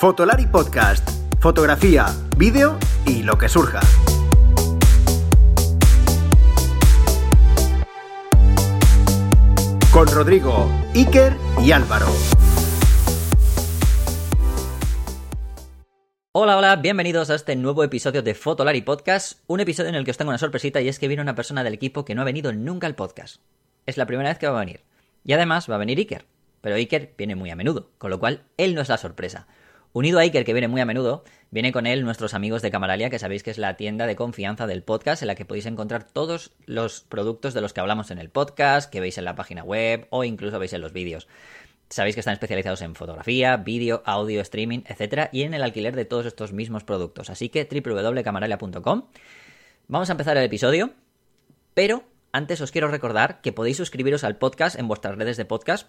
Fotolari Podcast. Fotografía, vídeo y lo que surja. Con Rodrigo, Iker y Álvaro. Hola, hola, bienvenidos a este nuevo episodio de Fotolari Podcast, un episodio en el que os tengo una sorpresita y es que viene una persona del equipo que no ha venido nunca al podcast. Es la primera vez que va a venir. Y además va a venir Iker. Pero Iker viene muy a menudo, con lo cual él no es la sorpresa. Unido a Iker, que viene muy a menudo, viene con él nuestros amigos de Camaralia, que sabéis que es la tienda de confianza del podcast, en la que podéis encontrar todos los productos de los que hablamos en el podcast, que veis en la página web o incluso veis en los vídeos. Sabéis que están especializados en fotografía, vídeo, audio, streaming, etc. y en el alquiler de todos estos mismos productos. Así que www.camaralia.com. Vamos a empezar el episodio, pero antes os quiero recordar que podéis suscribiros al podcast en vuestras redes de podcast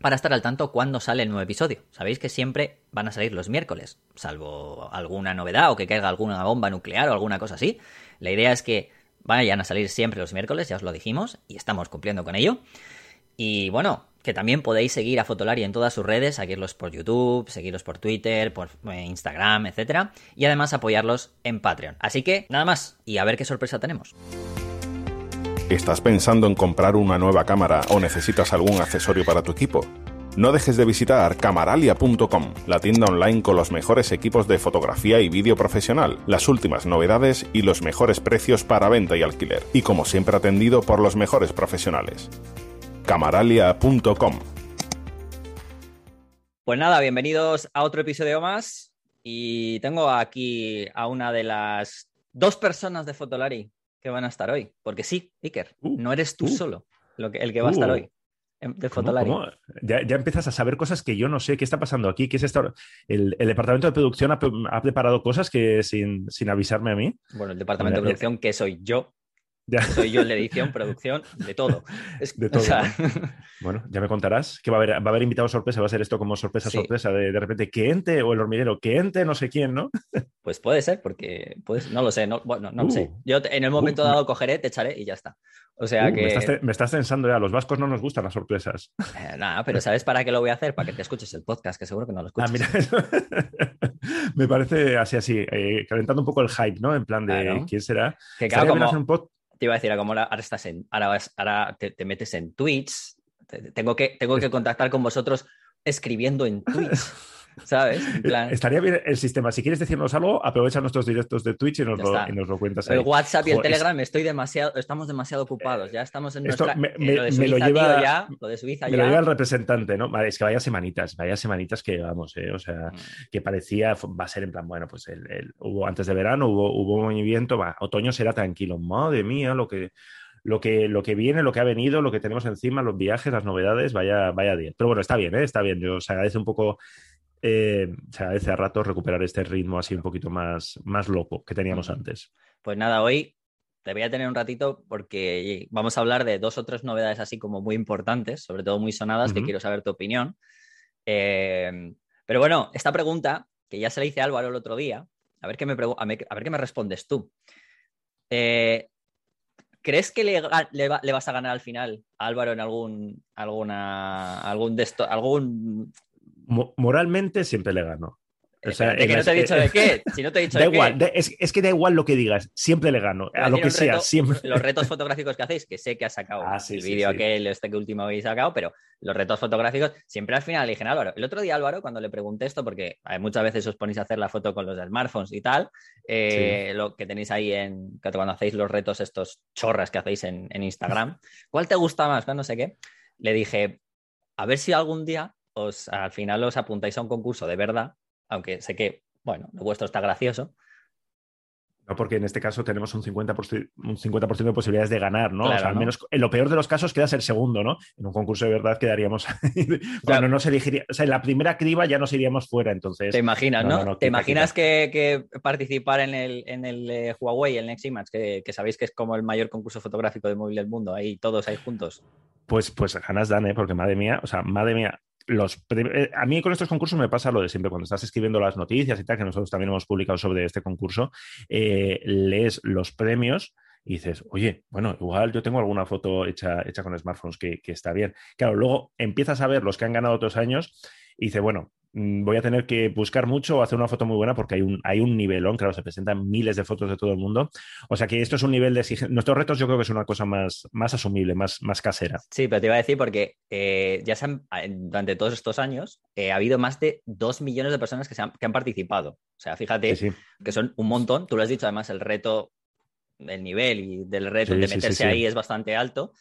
para estar al tanto cuando sale el nuevo episodio. Sabéis que siempre van a salir los miércoles, salvo alguna novedad o que caiga alguna bomba nuclear o alguna cosa así. La idea es que vayan a salir siempre los miércoles, ya os lo dijimos, y estamos cumpliendo con ello. Y bueno, que también podéis seguir a Fotolari en todas sus redes, seguirlos por YouTube, seguirlos por Twitter, por eh, Instagram, etc. Y además apoyarlos en Patreon. Así que nada más, y a ver qué sorpresa tenemos. ¿Estás pensando en comprar una nueva cámara o necesitas algún accesorio para tu equipo? No dejes de visitar camaralia.com, la tienda online con los mejores equipos de fotografía y vídeo profesional, las últimas novedades y los mejores precios para venta y alquiler, y como siempre atendido por los mejores profesionales. camaralia.com Pues nada, bienvenidos a otro episodio más y tengo aquí a una de las dos personas de Fotolari que van a estar hoy. Porque sí, Iker, Uh, no eres tú uh. solo lo que- el que va a estar Uh. hoy em, de ¿Cómo? Ya, ya empiezas a saber cosas que yo no sé. ¿Qué está pasando aquí? ¿Qué es esto? El, el departamento de producción ha, ha preparado cosas que sin, sin avisarme a mí. Bueno, el departamento de producción, que soy yo, Ya, soy yo el de edición, producción, de todo. Es- De o todo, bueno, ya me contarás que va a haber, va a haber invitado sorpresa. Va a ser esto como sorpresa, Sí. sorpresa. De, de repente, que ente o el hormiguero, que ente no sé quién, ¿no? pues puede ser, porque pues, no lo sé, no, bueno, no lo Uh. sé. Yo te- en el momento Uh, dado cogeré, te echaré y ya está. O sea Uh, que. me, estás, te- me estás tensando ya. Los vascos no nos gustan las sorpresas. eh, nada, pero ¿sabes para qué lo voy a hacer? Para que te escuches el podcast, que seguro que no lo escuchas. Ah, mira, me parece así, así, eh, calentando un poco el hype, ¿no? En plan de Claro. quién será. que claro, como, un pod- te iba a decir, ahora como ahora estás en, ahora, vas- ahora te, te metes en Twitch, te- te- tengo que, tengo que contactar con vosotros escribiendo en Twitch, ¿sabes? En plan, Estaría bien el sistema. Si quieres decirnos algo, aprovecha nuestros directos de Twitch y nos, lo, está. y nos lo cuentas ahí. el WhatsApp y el Joder, Telegram estoy demasiado, estamos demasiado ocupados, ya estamos en esto nuestra... me- eh, me- lo de me lo Suiza, lleva- tío, ya, lo de Suiza Me ya... lo lleva el representante, ¿no? Vale, es que vaya semanitas, vaya semanitas que vamos, ¿eh? O sea, Mm. que parecía, va a ser en plan, bueno, pues el, el- hubo antes de verano, hubo, hubo movimiento, va, otoño será tranquilo. Madre mía, lo que, lo que, lo que viene, lo que ha venido, lo que tenemos encima, los viajes, las novedades, vaya, vaya 10. Pero bueno, está bien, ¿eh? Está bien. Yo os agradece un poco, eh, se agradece a ratos recuperar este ritmo así un poquito más, más loco que teníamos antes. Pues nada, hoy te voy a tener un ratito porque vamos a hablar de dos o tres novedades así como muy importantes, sobre todo muy sonadas, que quiero saber tu opinión. Eh, pero bueno, esta pregunta, que ya se la hice a Álvaro el otro día, a ver qué me, a me- a ver qué me respondes tú. Eh, ¿Crees que le, vas a ganar al final a Álvaro en algún, alguna, algún, algún... Mo- moralmente siempre le gano. O sea, Espérate, en que no te he dicho eh, de qué, si no te he dicho Da de qué. igual, da- es, es que da igual lo que digas, siempre le gano, a lo que sea, reto- siempre. Los retos fotográficos que hacéis, que sé que has sacado Ah, sí, el sí, vídeo sí. aquel, este que último habéis sacado, pero los retos fotográficos, siempre al final le dije Álvaro. El otro día, Álvaro, cuando le pregunté esto, porque eh, muchas veces os ponéis a hacer la foto con los smartphones y tal, eh, lo que tenéis ahí en cuando hacéis los retos, estos chorras que hacéis en, en Instagram, ¿cuál te gusta más? No sé qué. Le dije, a ver si algún día os al final os apuntáis a un concurso de verdad, aunque sé que, bueno, lo vuestro está gracioso, No, porque en este caso tenemos un 50%, un 50 de posibilidades de ganar, ¿no? Claro, o sea, al ¿no? menos en lo peor de los casos queda ser segundo, ¿no? En un concurso de verdad quedaríamos. Claro. no se elegiría. O sea, en la primera criba ya nos iríamos fuera, entonces. Te imaginas, no, ¿Te imaginas que, que participar en el, en el eh, Huawei, el Next Image, que, que sabéis que es como el mayor concurso fotográfico de móvil del mundo, ahí todos ahí juntos? Pues, pues ganas dan, ¿eh? Porque madre mía, o sea, madre mía. Los eh, a mí con estos concursos me pasa lo de siempre, cuando estás escribiendo las noticias y tal, que nosotros también hemos publicado sobre este concurso, eh, lees los premios y dices, oye, bueno, igual yo tengo alguna foto hecha, hecha con smartphones que, que está bien. Claro, luego empiezas a ver los que han ganado otros años y dices, bueno, voy a tener que buscar mucho o hacer una foto muy buena porque hay un, hay un nivelón, claro, se presentan miles de fotos de todo el mundo. O sea que esto es un nivel de exigencia. Nuestros retos yo creo que es una cosa más, más asumible, más, más casera. Sí, pero te iba a decir porque eh, ya se han, durante todos estos años eh, ha habido más de dos millones de personas que, se han, que han participado. O sea, fíjate Sí, sí. que son un montón. Tú lo has dicho, además, el reto, el nivel y del reto Sí, de meterse ahí es bastante alto.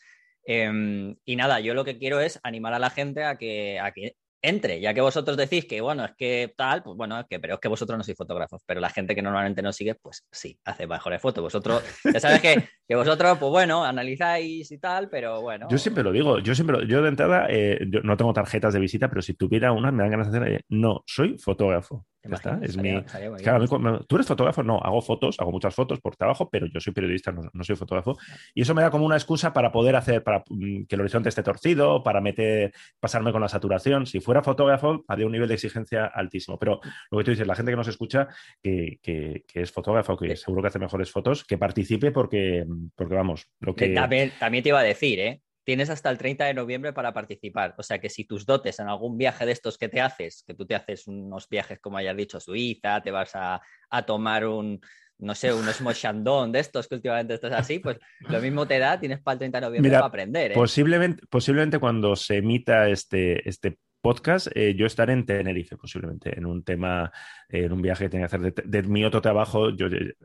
Eh, y nada, yo lo que quiero es animar a la gente a que, a que entre, ya que vosotros decís que, bueno, es que tal, pues bueno, es que, pero es que vosotros no sois fotógrafos, pero la gente que normalmente nos sigue, pues sí, hace mejores fotos. Vosotros, ya sabes que, que vosotros, pues bueno, analizáis y tal, pero bueno. Yo siempre lo digo, yo siempre, lo- yo de entrada eh, yo no tengo tarjetas de visita, pero si tuviera una me dan ganas de hacer, eh, no, soy fotógrafo. ¿Te Ya está, es Estaría- mi, estaría Claro, cuando- ¿Tú eres fotógrafo? No, hago fotos, hago muchas fotos por trabajo, pero yo soy periodista, no, no soy fotógrafo. Y eso me da como una excusa para poder hacer, para mm, que el horizonte esté torcido, para meter, pasarme con la saturación. Si fuera fotógrafo, habría un nivel de exigencia altísimo. Pero lo que tú dices, la gente que nos escucha, que, que- que es fotógrafo, que seguro que hace mejores fotos, que participe porque, porque vamos, lo Que que... También, también te iba a decir, ¿eh? Tienes hasta el 30 de noviembre para participar. O sea que si tus dotes en algún viaje de estos que te haces, que tú te haces unos viajes, como hayas dicho, a Suiza, te vas a, a tomar un, no sé, unos mochandón de estos que últimamente estás así, pues lo mismo te da, tienes para el 30 de noviembre Mira, para aprender, ¿eh? Posiblemente, posiblemente cuando se emita este, este podcast, eh, yo estaré en Tenerife, posiblemente, en un tema, eh, en un viaje que tenga que hacer de, de mi otro trabajo. Yo, eh,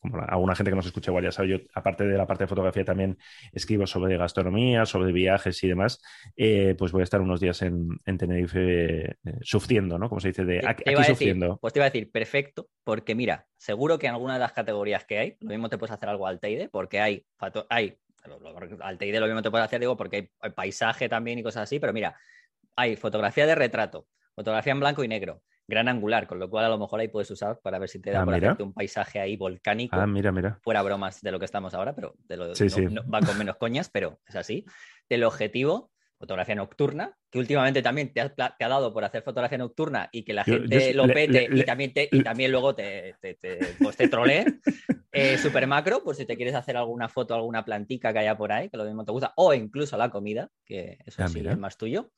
como alguna gente que nos escucha igual ya sabe, yo, aparte de la parte de fotografía, también escribo sobre gastronomía, sobre viajes y demás. Eh, pues voy a estar unos días en, en Tenerife sufriendo, ¿no? Como se dice, de aquí, te iba aquí a decir, sufriendo. pues te iba a decir, perfecto, porque mira, seguro que en alguna de las categorías que hay, lo mismo te puedes hacer algo al Teide, porque hay, hay al Teide lo mismo te puedes hacer, digo, porque hay paisaje también y cosas así, pero mira, hay fotografía de retrato, fotografía en blanco y negro, gran angular, con lo cual a lo mejor ahí puedes usar para ver si te da Ah, por hacerte un paisaje ahí volcánico, Ah, mira, mira. fuera bromas de lo que estamos ahora, pero de lo, Sí, no- sí. no- va con menos coñas, pero es así. Del objetivo, fotografía nocturna, que últimamente también te ha, pla- te ha dado por hacer fotografía nocturna y que la Yo- yo gente lo le- pete le- y, también te, y también luego te, te, te, pues te trolee. Eh, super macro, por si te quieres hacer alguna foto, alguna plantica que haya por ahí, que lo mismo te gusta, o incluso la comida, que eso Ah, sí mira. es más tuyo.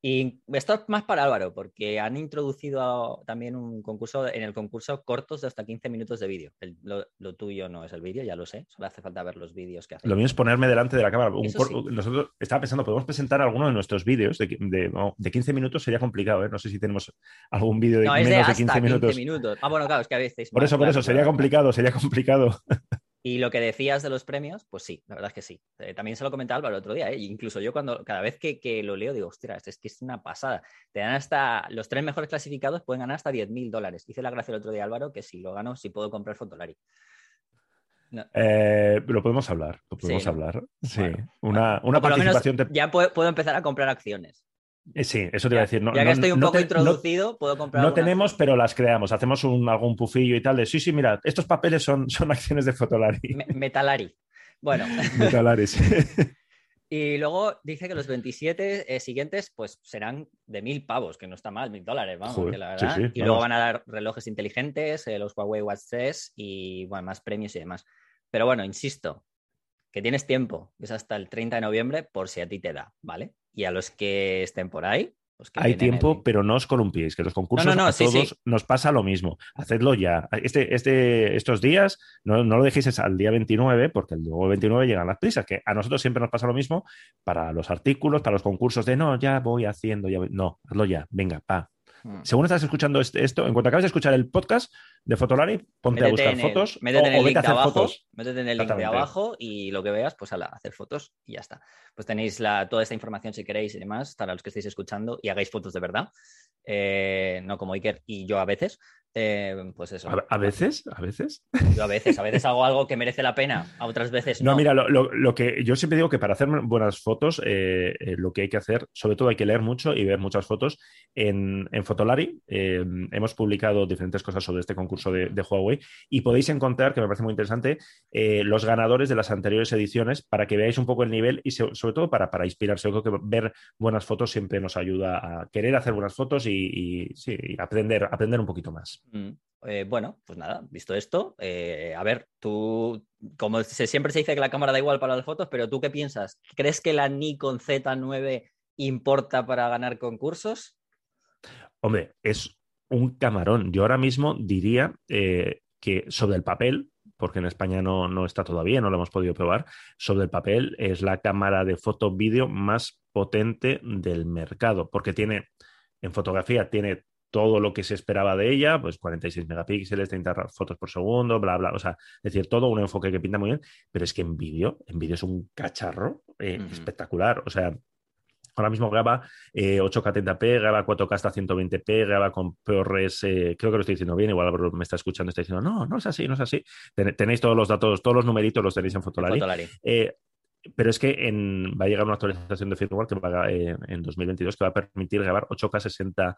Y esto es más para Álvaro, porque han introducido también un concurso, en el concurso cortos de hasta 15 minutos de vídeo. El- Lo, lo tuyo no es el vídeo, ya lo sé, solo hace falta ver los vídeos que hacen. Lo mío es ponerme delante de la cámara. Un sí. Nosotros estaba pensando, podemos presentar alguno de nuestros vídeos de, de, de 15 minutos, sería complicado, ¿eh? No sé si tenemos algún vídeo de No, es de menos de hasta 15 minutos. minutos. Ah, bueno, claro, es que a veces. Por eso, por eso, sería complicado, sería complicado. Y lo que decías de los premios, pues sí, la verdad es que sí. Eh, también se lo comentaba Álvaro el otro día, ¿eh? Incluso yo cuando cada vez que, que lo leo digo, ostras, es que es una pasada. Te dan hasta, los tres mejores clasificados pueden ganar hasta 10.000 dólares. Hice la gracia el otro día Álvaro que si lo gano, sí puedo comprar Fotolari. No. Eh, lo podemos hablar, lo podemos hablar. Sí, Bueno, una, una menos participación. te- Ya puedo, puedo empezar a comprar acciones. Eh, Sí, eso te iba a decir. No, ya que no- estoy un no poco te- introducido, puedo comprar. No tenemos, pero las creamos. Hacemos un, algún pufillo y tal de sí, sí, mira, estos papeles son, son acciones de Fotolari. Me- Metalari. Bueno, Metalares. Y luego dice que los 27 eh, siguientes pues serán de mil pavos, que no está mal, mil dólares, vamos, Joder, que la verdad. sí, y luego van a dar relojes inteligentes, eh, los Huawei Watch 3 y bueno, más premios y demás. Pero bueno, insisto, que tienes tiempo, que es hasta el 30 de noviembre por si a ti te da, ¿vale? Y a los que estén por ahí, pues que Hay tiempo, el- pero no os columpiéis, que los concursos No, no, no, a sí, todos sí. nos pasa lo mismo. Hacedlo ya. Este, este, estos días no, no lo dejéis al día 29, porque el luego 29 llegan las prisas, que a nosotros siempre nos pasa lo mismo para los artículos, para los concursos de no, ya voy haciendo, ya voy. No, hazlo ya, venga, pa. Mm. Según estás escuchando este- esto, en cuanto acabes de escuchar el podcast de Fotolari, ponte a buscar el- fotos métete en el o vete link a de hacer abajo, fotos. métete en el link de abajo y lo que veas, pues a hacer fotos y ya está. Pues tenéis la, toda esta información si queréis y demás, para los que estéis escuchando y hagáis fotos de verdad, Eh, no como Iker y yo a veces. Eh, pues eso. A, a veces, a veces. Yo a veces, a veces hago algo que merece la pena, a otras veces no. No, mira, lo, lo- lo que yo siempre digo que para hacer buenas fotos, eh, eh, lo que hay que hacer, sobre todo hay que leer mucho y ver muchas fotos. En, en Fotolari eh, hemos publicado diferentes cosas sobre este concurso de, de Huawei y podéis encontrar, que me parece muy interesante, los ganadores de las anteriores ediciones para que veáis un poco el nivel y so- sobre todo para, para inspirarse. Yo creo que ver buenas fotos siempre nos ayuda a querer hacer buenas fotos y, y, sí, y aprender, aprender un poquito más. Mm, eh, bueno, pues nada, visto esto, eh, a ver, tú, como se, siempre se dice que la cámara da igual para las fotos, pero tú qué piensas? ¿Crees que la Nikon Z9 importa para ganar concursos? Hombre, es un camarón. Yo ahora mismo diría eh, que sobre el papel, porque en España no, no, está todavía, no lo hemos podido probar, sobre el papel es la cámara de foto-vídeo más potente del mercado, porque tiene, en fotografía, tiene todo lo que se esperaba de ella, pues 46 megapíxeles, 30 fotos por segundo, bla, bla, o sea, es decir, todo un enfoque que pinta muy bien, pero es que en vídeo, en vídeo es un cacharro eh, uh -huh. espectacular, o sea, Ahora mismo graba eh, 8K 30p, graba 4K hasta 120p, graba con ProRes, eh, creo que lo estoy diciendo bien, igual me está escuchando está diciendo, no, no es así, no es así. Ten tenéis todos los datos, todos los numeritos los tenéis en Fotolari. Fotolari. Eh, pero es que va a llegar una actualización de firmware que eh, en 2022 que va a permitir grabar 8K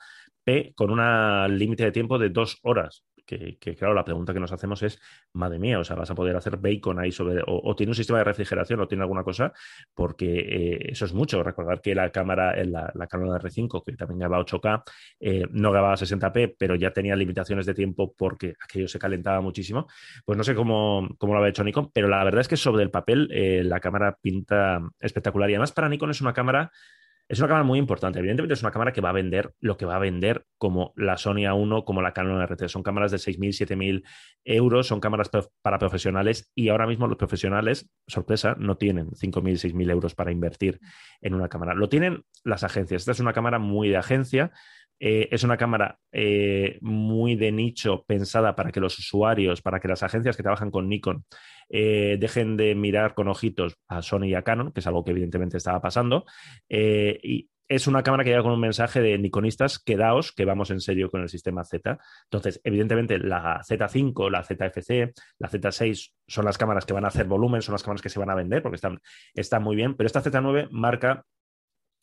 60p con una límite de tiempo de dos horas. Que, claro, la pregunta que nos hacemos es, madre mía, o sea, vas a poder hacer bacon ahí sobre, o, tiene un sistema de refrigeración o tiene alguna cosa, porque eh, eso es mucho. Recordar que la cámara, la, la Canon R5, que también graba 8K, eh, no grababa 60p, pero ya tenía limitaciones de tiempo porque aquello se calentaba muchísimo. Pues no sé cómo, cómo lo había hecho Nikon, pero la verdad es que sobre el papel eh, la cámara pinta espectacular. Y además para Nikon es una cámara es una cámara muy importante. Evidentemente es una cámara que va a vender lo que va a vender como la Sony A1, como la Canon RT. Son cámaras de 6.000, 7.000 euros, son cámaras para profesionales y ahora mismo los profesionales, sorpresa, no tienen 5.000, 6.000 euros para invertir en una cámara. Lo tienen las agencias. Esta es una cámara muy de agencia. Eh, es una cámara eh, muy de nicho pensada para que los usuarios, para que las agencias que trabajan con Nikon eh, dejen de mirar con ojitos a Sony y a Canon, que es algo que evidentemente estaba pasando. Eh, y es una cámara que llega con un mensaje de Nikonistas, quedaos, que vamos en serio con el sistema Z. Entonces, evidentemente, la Z5, la ZFC, la Z6 son las cámaras que van a hacer volumen, son las cámaras que se van a vender porque están, están muy bien, pero esta Z9 marca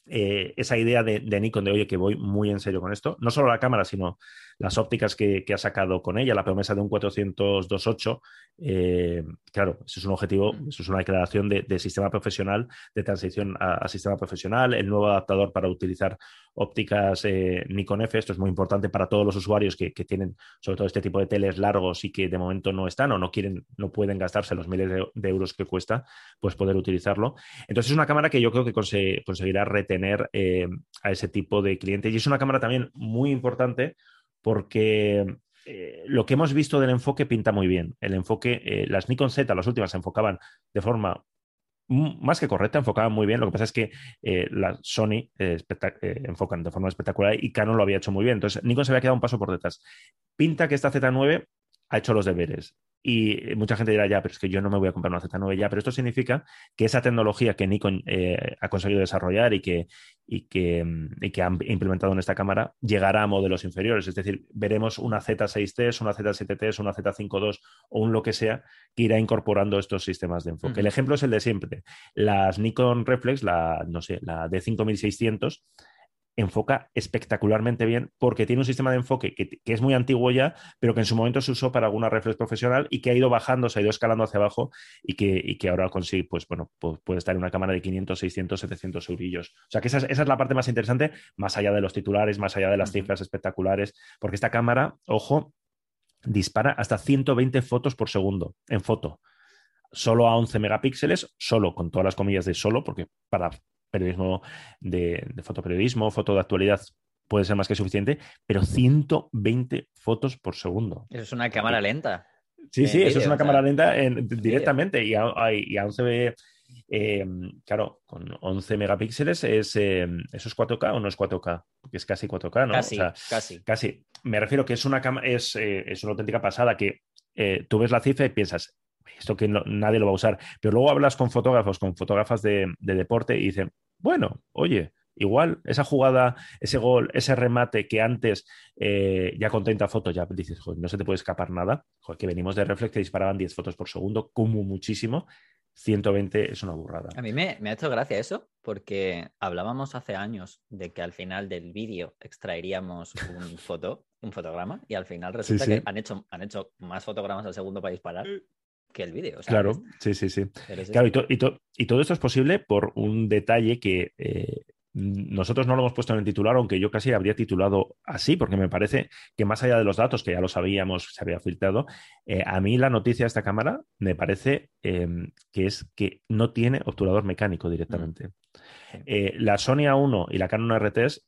eh, esa idea de, de, Nikon de, oye, que voy muy en serio con esto, no solo la cámara, sino las ópticas que, que ha sacado con ella, la promesa de un 400-28, eh, claro, eso es un objetivo, eso es una declaración de, de sistema profesional, de transición a, a, sistema profesional, el nuevo adaptador para utilizar ópticas eh, Nikon F, esto es muy importante para todos los usuarios que, que, tienen sobre todo este tipo de teles largos y que de momento no están o no quieren, no pueden gastarse los miles de, de euros que cuesta, pues poder utilizarlo. Entonces es una cámara que yo creo que conse conseguirá retener eh, a ese tipo de clientes y es una cámara también muy importante porque eh, lo que hemos visto del enfoque pinta muy bien. El enfoque, eh, las Nikon Z, las últimas, se enfocaban de forma más que correcta, enfocaban muy bien. Lo que pasa es que eh, la Sony eh, enfocan de forma espectacular y Canon lo había hecho muy bien. Entonces, Nikon se había quedado un paso por detrás. Pinta que esta Z9 ha hecho los deberes. Y mucha gente dirá, ya, pero es que yo no me voy a comprar una Z9 ya, pero esto significa que esa tecnología que Nikon eh, ha conseguido desarrollar y que, y, que, y que han implementado en esta cámara llegará a modelos inferiores. Es decir, veremos una Z6T, una Z7T, una Z52 o un lo que sea que irá incorporando estos sistemas de enfoque. Uh -huh. El ejemplo es el de siempre. Las Nikon Reflex, la, no sé, la D5600, enfoca espectacularmente bien porque tiene un sistema de enfoque que, que, es muy antiguo ya, pero que en su momento se usó para alguna reflex profesional y que ha ido bajando, se ha ido escalando hacia abajo y que, y que ahora consigue, pues bueno, pues puede estar en una cámara de 500, 600, 700 eurillos. O sea que esa es, esa es la parte más interesante, más allá de los titulares, más allá de las cifras espectaculares, porque esta cámara, ojo, dispara hasta 120 fotos por segundo en foto solo a 11 megapíxeles, solo con todas las comillas de solo, porque para periodismo de, de fotoperiodismo, foto de actualidad puede ser más que suficiente, pero 120 fotos por segundo. Eso es una cámara lenta. Sí, sí, eso es una cámara lenta en, directamente y a, y a 11 eh, claro, con 11 megapíxeles es, eh, ¿eso es 4K o no es 4K? Porque es casi 4K, ¿no? Casi, o sea, casi. Casi. Me refiero que es una, es, eh, es una auténtica pasada que eh, tú ves la cifra y piensas, esto que no, nadie lo va a usar. Pero luego hablas con fotógrafos, con fotógrafas de, de, deporte y dicen, bueno, oye, igual esa jugada, ese gol, ese remate que antes eh, ya con 30 fotos ya dices, joder, no se te puede escapar nada, joder, que venimos de reflex que disparaban 10 fotos por segundo, como muchísimo. 120 es una burrada. A mí me, me, ha hecho gracia eso, porque hablábamos hace años de que al final del vídeo extraeríamos un foto, un fotograma, y al final resulta sí, sí. que han hecho, han hecho más fotogramas al segundo para disparar que el vídeo. Claro, sí, sí, sí. Claro, y, to, y, to, y, todo esto es posible por un detalle que eh, nosotros no lo hemos puesto en el titular, aunque yo casi habría titulado así, porque me parece que más allá de los datos, que ya lo sabíamos, se había filtrado, eh, a mí la noticia de esta cámara me parece eh, que es que no tiene obturador mecánico directamente. Mm. Eh, la Sony A1 y la Canon RTs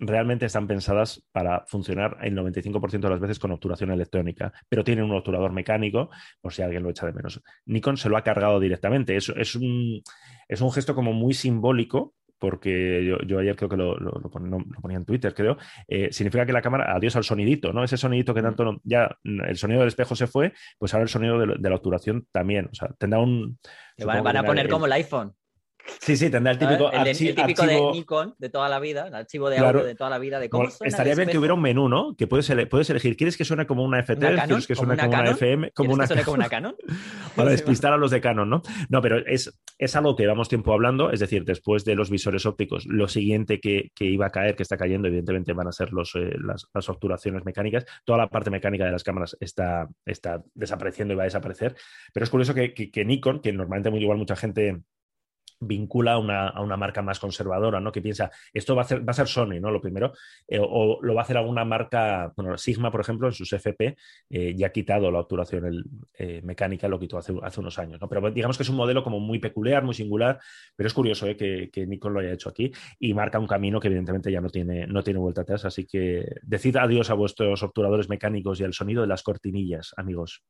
realmente están pensadas para funcionar el 95% de las veces con obturación electrónica, pero tienen un obturador mecánico, por si alguien lo echa de menos. Nikon se lo ha cargado directamente. Es, es, un, es un gesto como muy simbólico porque yo, yo, ayer creo que lo, lo, lo, ponía en Twitter, creo, eh, significa que la cámara, adiós al sonidito, ¿no? Ese sonidito que tanto, ya el sonido del espejo se fue, pues ahora el sonido de, de la obturación también, o sea, tendrá un... Van, van a poner el, como el iPhone. Sí, sí, tendrá el típico, el, típico archivo... de Nikon de toda la vida, el archivo de audio de toda la vida. De cómo bueno, estaría bien que hubiera un menú, ¿no? Que puedes, ele puedes elegir, ¿quieres que suene como una FT? ¿Una ¿Quieres que suene como una FM? Como una... que suene como una Canon? Para despistar a los de Canon, ¿no? No, pero es, es algo que llevamos tiempo hablando, es decir, después de los visores ópticos, lo siguiente que, que iba a caer, que está cayendo, evidentemente van a ser los, eh, las, las, obturaciones mecánicas. Toda la parte mecánica de las cámaras está, está desapareciendo y va a desaparecer. Pero es curioso que, que, que Nikon, que normalmente muy igual mucha gente vincula a una, a una, marca más conservadora, ¿no? Que piensa, esto va a, ser, va a ser Sony, ¿no? Lo primero, eh, o lo va a hacer alguna marca, bueno, Sigma, por ejemplo, en sus FP eh, ya ha quitado la obturación el, eh, mecánica, lo quitó hace, hace, unos años, ¿no? Pero digamos que es un modelo como muy peculiar, muy singular, pero es curioso que, que, Nikon lo haya hecho aquí y marca un camino que evidentemente ya no tiene, no tiene vuelta atrás, así que decid adiós a vuestros obturadores mecánicos y al sonido de las cortinillas, amigos.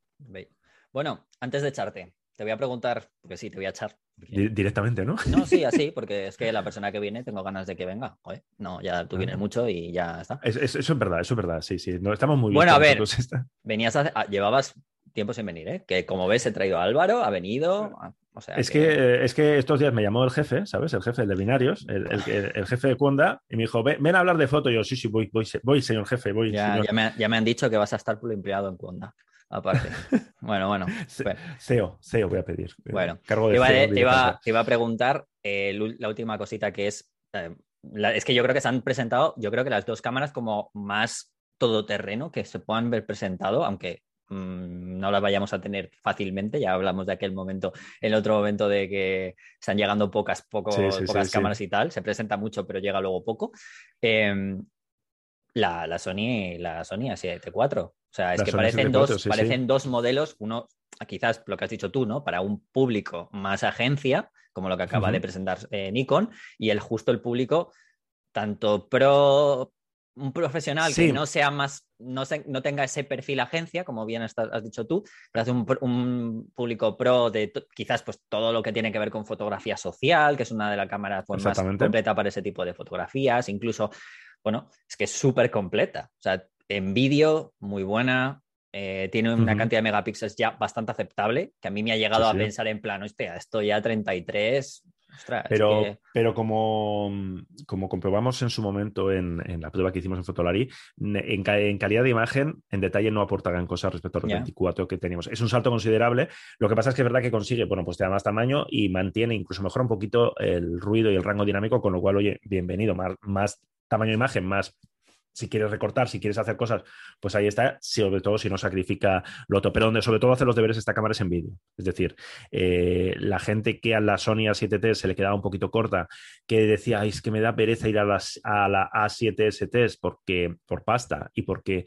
Bueno, antes de echarte, te voy a preguntar, porque sí, te voy a echar. Directamente, ¿no? No, sí, así, porque es que la persona que viene tengo ganas de que venga. Joder, no, ya tú vienes mucho y ya está. Es, es, eso es verdad, eso es verdad, sí, sí. No, estamos muy bien. Bueno, a ver, venías a, a, llevabas tiempo sin venir, ¿eh? Que como ves he traído a Álvaro, ha venido. O sea, es, que... que... es que estos días me llamó el jefe, ¿sabes? El jefe de binarios, el, el, el jefe de Cuonda, y me dijo, ven, ven, a hablar de foto. Y yo, sí, sí, voy, voy, voy señor jefe, voy. Ya, señor. Ya, me, ya, me, han dicho que vas a estar por empleado en Cuonda aparte. Bueno, bueno. SEO, SEO voy a pedir. Bueno, Cargo de te, iba, te iba a preguntar eh, la última cosita que es, eh, la, es que yo creo que se han presentado, yo creo que las dos cámaras como más todoterreno que se puedan ver presentado, aunque mmm, no las vayamos a tener fácilmente, ya hablamos de aquel momento, el otro momento de que están llegando pocas, poco, Sí, sí, pocas sí, cámaras y tal, se presenta mucho pero llega luego poco. Eh, la, la Sony, la Sony A7 O sea, es La que parecen, A7 dos, sí, parecen dos modelos, uno, quizás lo que has dicho tú, ¿no? Para un público más agencia, como lo que acaba de presentar eh, Nikon, y el justo el público, tanto pro, un profesional Sí. que no sea más, no, se- no tenga ese perfil agencia, como bien has, has dicho tú, pero hace un, público pro de quizás pues todo lo que tiene que ver con fotografía social, que es una de las cámaras pues, más completa para ese tipo de fotografías, incluso bueno, es que es súper completa. O sea, en vídeo, muy buena. eh, tiene una cantidad de megapíxeles ya bastante aceptable, que a mí me ha llegado Sí, a sí. pensar en plan, hostia, esto ya 33. Ostras, Pero, que- pero como, como comprobamos en su momento en, en la prueba que hicimos en Fotolari, en, ca- en calidad de imagen, en detalle no aporta gran cosa respecto al Ya. 24 que teníamos. Es un salto considerable. Lo que pasa es que es verdad que consigue, bueno, pues te da más tamaño y mantiene, incluso mejora un poquito el ruido y el rango dinámico, con lo cual, oye, bienvenido, más, más tamaño de imagen, más si quieres recortar, si quieres hacer cosas, pues ahí está, sobre todo si no sacrifica lo otro. Pero donde sobre todo hace los deberes esta cámara es en vídeo. Es decir, eh, la gente que a la Sony A7T se le quedaba un poquito corta, que decía, Ay, es que me da pereza ir a, las, a la A7ST porque, por pasta y porque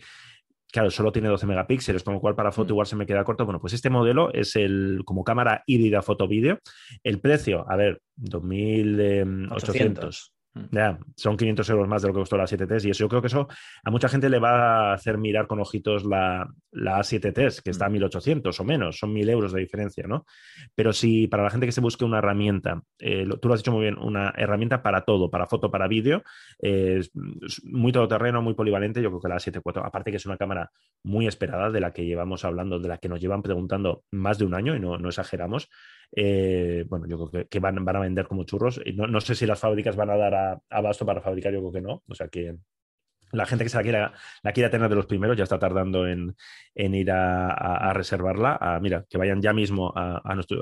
claro, solo tiene 12 megapíxeles, con lo cual para foto Mm. igual se me queda corto. Bueno, pues este modelo es el como cámara híbrida foto-vídeo. El precio, a ver, 2.800. Mm. Ya, son 500 euros más de lo que costó la 7T y eso yo creo que eso a mucha gente le va a hacer mirar con ojitos la, la A7T, que está a 1800 o menos, son 1000 euros de diferencia, ¿no? Pero si para la gente que se busque una herramienta, eh, tú lo has dicho muy bien, una herramienta para todo, para foto, para vídeo, eh, muy todoterreno, muy polivalente, yo creo que la A7 IV, aparte que es una cámara muy esperada, de la que llevamos hablando, de la que nos llevan preguntando más de un año y no, no exageramos, eh, bueno, yo creo que, que van, van a vender como churros. Y no, no sé si las fábricas van a dar a, abasto para fabricar, yo creo que no. O sea que la gente que se la quiera, la quiera tener de los primeros ya está tardando en, en ir a, a- a reservarla. A, mira, que vayan ya mismo a, a nuestro,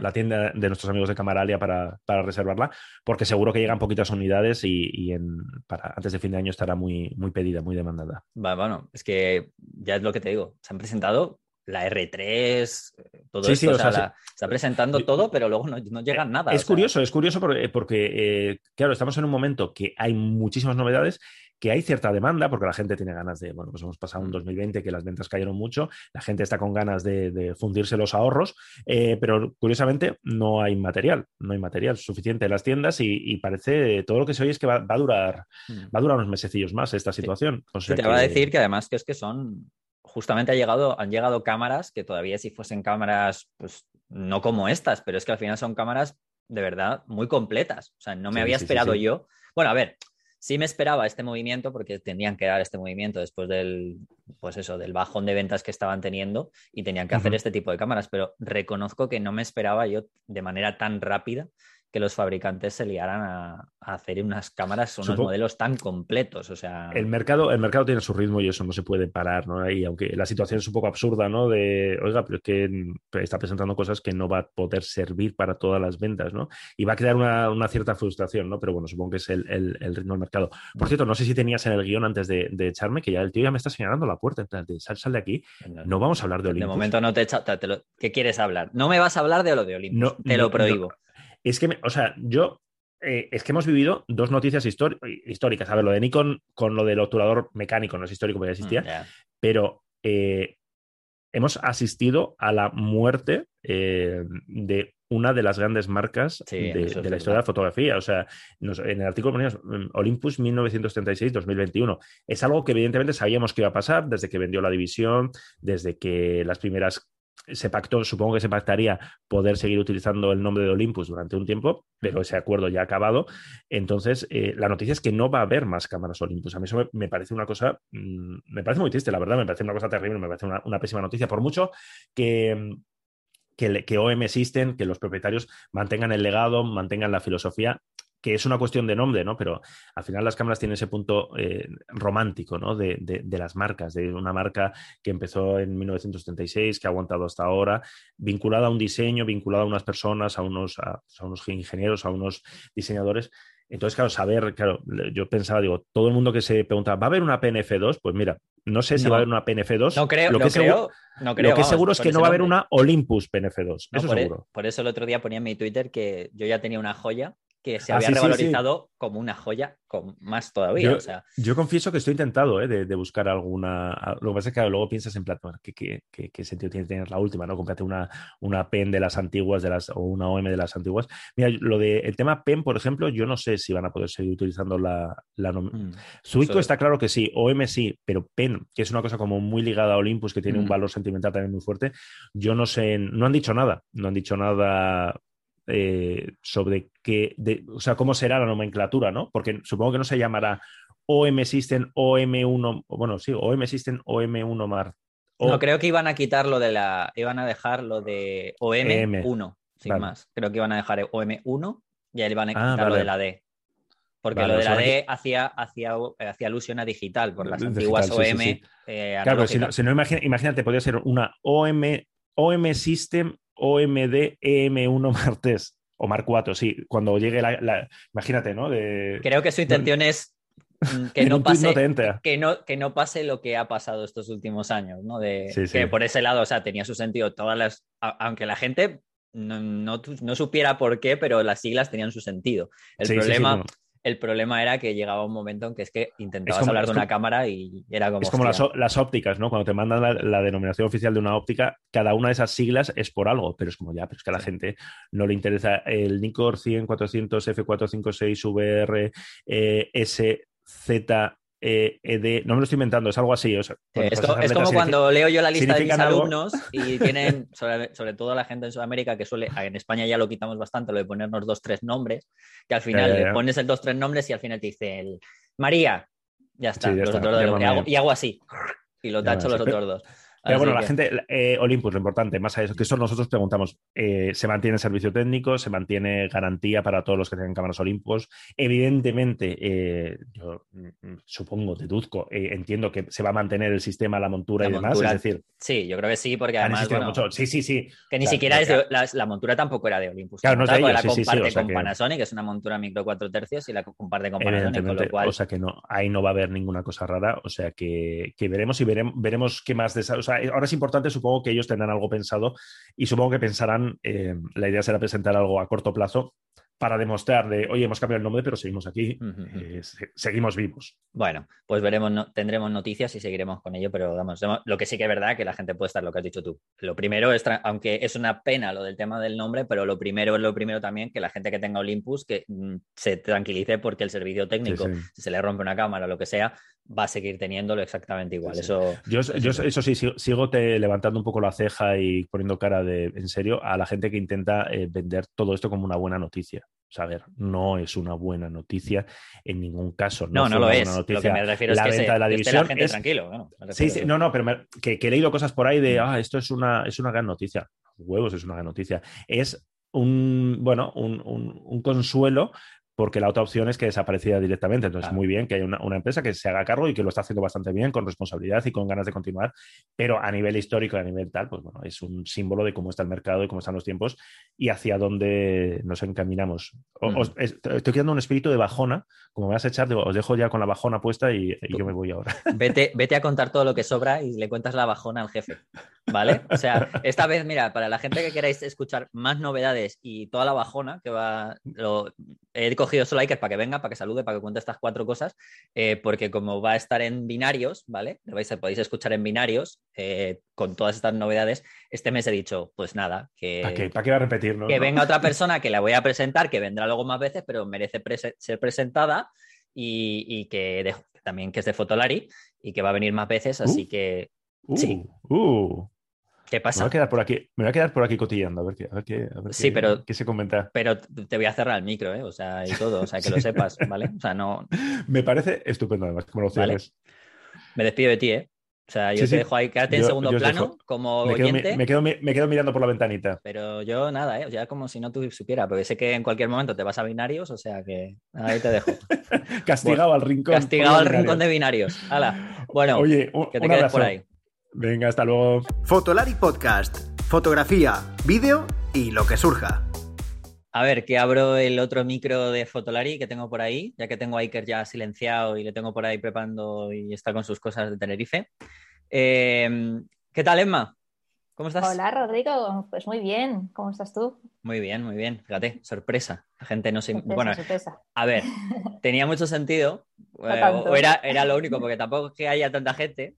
la tienda de nuestros amigos de Camaralia para, para reservarla, porque seguro que llegan poquitas unidades y, y en, para, antes de fin de año estará muy, muy pedida, muy demandada. Bueno, es que ya es lo que te digo. Se han presentado la R3, todo Sí, esto. sí, o sea, está presentando yo- todo, pero luego no, no llega nada. Es sea, curioso, es curioso porque, porque, eh, claro, estamos en un momento que hay muchísimas novedades que hay cierta demanda porque la gente tiene ganas de, bueno, pues hemos pasado un 2020 que las ventas cayeron mucho, la gente está con ganas de, fundirse los ahorros, eh, pero curiosamente no hay material, no hay material suficiente en las tiendas y, parece, todo lo que se oye es que va, a durar, mm. va a durar unos mesecillos más esta situación. te va a decir que además que es que son justamente ha llegado, han llegado cámaras que todavía si fuesen cámaras, pues no como estas, pero es que al final son cámaras de verdad muy completas. O sea, no me había esperado yo. Bueno, a ver, sí me esperaba este movimiento porque tenían que dar este movimiento después del, pues eso, del bajón de ventas que estaban teniendo y tenían que hacer este tipo de cámaras, pero reconozco que no me esperaba yo de manera tan rápida que los fabricantes se liaran a, hacer unas cámaras, unos modelos tan completos. O sea... El mercado, el mercado tiene su ritmo y eso no se puede parar, ¿no? Y aunque la situación es un poco absurda, ¿no? De, oiga, pero es que está presentando cosas que no va a poder servir para todas las ventas, ¿no? Y va a crear una, cierta frustración, ¿no? Pero bueno, supongo que es el, ritmo del mercado. Por cierto, no sé si tenías en el guion antes de, echarme, que ya el tío ya me está señalando la puerta. sal, sal de aquí. No vamos a hablar de Olympus. De momento no te he echado. ¿Qué quieres hablar? No me vas a hablar de lo de Olympus. te lo prohíbo. Es que, o sea, yo eh, es que hemos vivido dos noticias históricas. A ver, lo de Nikon con lo del obturador mecánico no es histórico porque ya existía, mm, pero eh, hemos asistido a la muerte eh, de una de las grandes marcas de, la historia de la fotografía. O sea, en el artículo poníamos mm, Olympus 1936-2021. Es algo que evidentemente sabíamos que iba a pasar desde que vendió la división, desde que las primeras se pactó, supongo que se pactaría poder seguir utilizando el nombre de Olympus durante un tiempo, pero ese acuerdo ya ha acabado. Entonces, eh, la noticia es que no va a haber más cámaras Olympus. A mí eso me, parece una cosa, mm, me parece muy triste, la verdad, me parece una cosa terrible, me parece una, pésima noticia, por mucho que... Que, que, OM existen, que los propietarios mantengan el legado, mantengan la filosofía que es una cuestión de nombre, ¿no? Pero al final las cámaras tienen ese punto eh, romántico, ¿no? De, las marcas, de una marca que empezó en 1936, que ha aguantado hasta ahora, vinculada a un diseño, vinculada a unas personas, a unos, a, unos ingenieros, a unos diseñadores. Entonces, claro, saber, claro, yo pensaba, digo, todo el mundo que se pregunta, ¿va a haber una PNF2? Pues mira, no sé si va a haber una PNF2. No creo, lo que, seguro, no creo, lo que seguro es que no va a haber una Olympus PNF2. eso por, e- seguro. por eso el otro día ponía en mi Twitter que yo ya tenía una joya que se ah, había revalorizado como una joya, con más todavía. Yo, o sea. yo confieso que estoy intentado ¿eh? de, buscar alguna. Lo que pasa es que luego piensas en plan, ¿qué, qué, sentido tiene tener la última? ¿no? Cómprate una, una PEN de las antiguas de las, o una OM de las antiguas. Mira, lo de el tema PEN, por ejemplo, yo no sé si van a poder seguir utilizando la. la mm, está claro que sí, OM sí, pero PEN, que es una cosa como muy ligada a Olympus, que tiene un mm. valor sentimental también muy fuerte, yo no sé, no han dicho nada, no han dicho nada eh, sobre qué, o sea, cómo será la nomenclatura, ¿no? Porque supongo que no se llamará OM System OM1, bueno, sí, OM System OM1 Mar. No, creo que iban a quitar lo de la, iban a dejar lo de OM1, sin más. Creo que iban a dejar OM1 y ahí iban a ah, quitar lo de la D. Porque lo de la D hacía, hacía, hacía, alusión a digital, por las antiguas OM. Eh, claro, si no, si no imagínate, podría ser una OM, OM System OMD EM1 Martes o Mark 4, sí, cuando llegue la, imagínate, ¿no? Creo que su intención es mm, que no, pase, que, no, que no pase lo que ha pasado estos últimos años, ¿no? De, que por ese lado, o sea, tenía su sentido todas las, aunque la gente no, no, supiera por qué, pero las siglas tenían su sentido. El problema el problema era que llegaba un momento en que es que intentabas hablar de una cámara y era como. Es como las, ópticas, ¿no? Cuando te mandan la, denominación oficial de una óptica, cada una de esas siglas es por algo, pero es como ya, pero es que a la gente no le interesa el Nikkor 100, 400, F456, VR, eh, SZ eh, no me lo estoy inventando, es algo así. es, como cuando leo yo la lista de mis alumnos y tienen, sobre, todo la gente en Sudamérica, que suele, en España ya lo quitamos bastante, lo de ponernos dos, tres nombres, que al final le pones el dos, tres nombres y al final te dice el María, ya está, los otros dos, y, hago, y hago así, y lo tacho los otros dos. Pero bueno, la gente, eh, Olympus, lo importante, más a eso, que eso nosotros preguntamos, eh, ¿se mantiene servicio técnico? ¿Se mantiene garantía para todos los que tengan cámaras Olympus? Evidentemente, eh, yo mm, mm, supongo, deduzco, entiendo que se va a mantener el sistema, la montura y demás, es decir... Sí, yo creo que sí, porque además... Sí, sí, sí. Que ni siquiera es de, la, montura tampoco era de Olympus. Claro, no es de la comparte con Panasonic, que... es una montura micro 4 tercios, y la comparte con Panasonic, con lo cual... O sea que no, ahí no va a haber ninguna cosa rara, o sea que, veremos y veremos, veremos qué más de esa... Eh, ahora es importante, supongo que ellos tendrán algo pensado y supongo que pensarán, eh, la idea será presentar algo a corto plazo para demostrar de, oye, hemos cambiado el nombre, pero seguimos aquí, eh, seguimos vivos. Bueno, pues veremos, no, tendremos noticias y seguiremos con ello, pero vamos, lo que sí que es verdad que la gente puede estar lo que has dicho tú. Lo primero es, aunque es una pena lo del tema del nombre, pero lo primero es lo primero también que la gente que tenga Olympus que mm, se tranquilice porque el servicio técnico, si se le rompe una cámara o lo que sea, va a seguir teniéndolo exactamente igual. Eso, yo, eso sí, sigo, te levantando un poco la ceja y poniendo cara de en serio a la gente que intenta eh, vender todo esto como una buena noticia. A ver, no es una buena noticia en ningún caso. No, no, lo es. Lo que me refiero es que venta de la división. gente tranquilo. sí, sí, no, no, pero que, he leído cosas por ahí de, mm. ah, esto es una, es una gran noticia. Huevos es una gran noticia. Es un, bueno, un, un consuelo porque la otra opción es que desapareciera directamente. Entonces, muy bien que haya una, empresa que se haga cargo y que lo está haciendo bastante bien, con responsabilidad y con ganas de continuar, pero a nivel histórico y a nivel tal, pues bueno, es un símbolo de cómo está el mercado y cómo están los tiempos y hacia dónde nos encaminamos. estoy quedando un espíritu de bajona, como me vas a echar, os dejo ya con la bajona puesta y, yo me voy ahora. Vete, vete a contar todo lo que sobra y le cuentas la bajona al jefe, ¿vale? O sea, esta vez, mira, para la gente que queráis escuchar más novedades y toda la bajona que va, lo, he cogido solo Iker para que venga, para que salude, para que cuente estas cuatro cosas, eh, porque como va a estar en binarios, ¿vale? podéis escuchar en binarios eh, con todas estas novedades. Este mes he dicho, pues nada, que. ¿Para qué, va a repetir? Que venga otra persona que la voy a presentar, que vendrá luego más veces, pero merece ser presentada y, que también que es de Fotolari y que va a venir más veces, así uh. que. sí. Uh, uh. ¿Qué pasa? Me voy a quedar por aquí, me voy a quedar por aquí cotillando, a ver qué, a ver qué, sí, pero, qué se comenta. Pero te voy a cerrar el micro, ¿eh? O sea, y todo, o sea, que lo sepas, ¿vale? O sea, no. Me parece estupendo, además, como lo cierres. Me despido de ti, ¿eh? O sea, yo te dejo ahí, quédate en segundo plano como me quedo. Me, quedo, me, quedo, mirando por la ventanita. Pero yo nada, ¿eh? O sea, como si no tú supiera, porque sé que en cualquier momento te vas a binarios, o sea que ahí te dejo. castigado al rincón. Castigado al rincón de binarios. Hala. Bueno, Oye, que te quedes por ahí. Venga, hasta luego. Fotolari Podcast. Fotografía, vídeo y lo que surja. A ver, que abro el otro micro de Fotolari que tengo por ahí, ya que tengo a Iker ya silenciado y le tengo por ahí preparando y está con sus cosas de Tenerife. Eh, ¿Qué tal, Emma? ¿Cómo estás? Hola, Rodrigo. Pues muy bien. ¿Cómo estás tú? Muy bien, muy bien. Fíjate, sorpresa. La gente no se. bueno, a ver, tenía mucho sentido. Eh, o era, era lo único, porque tampoco que haya tanta gente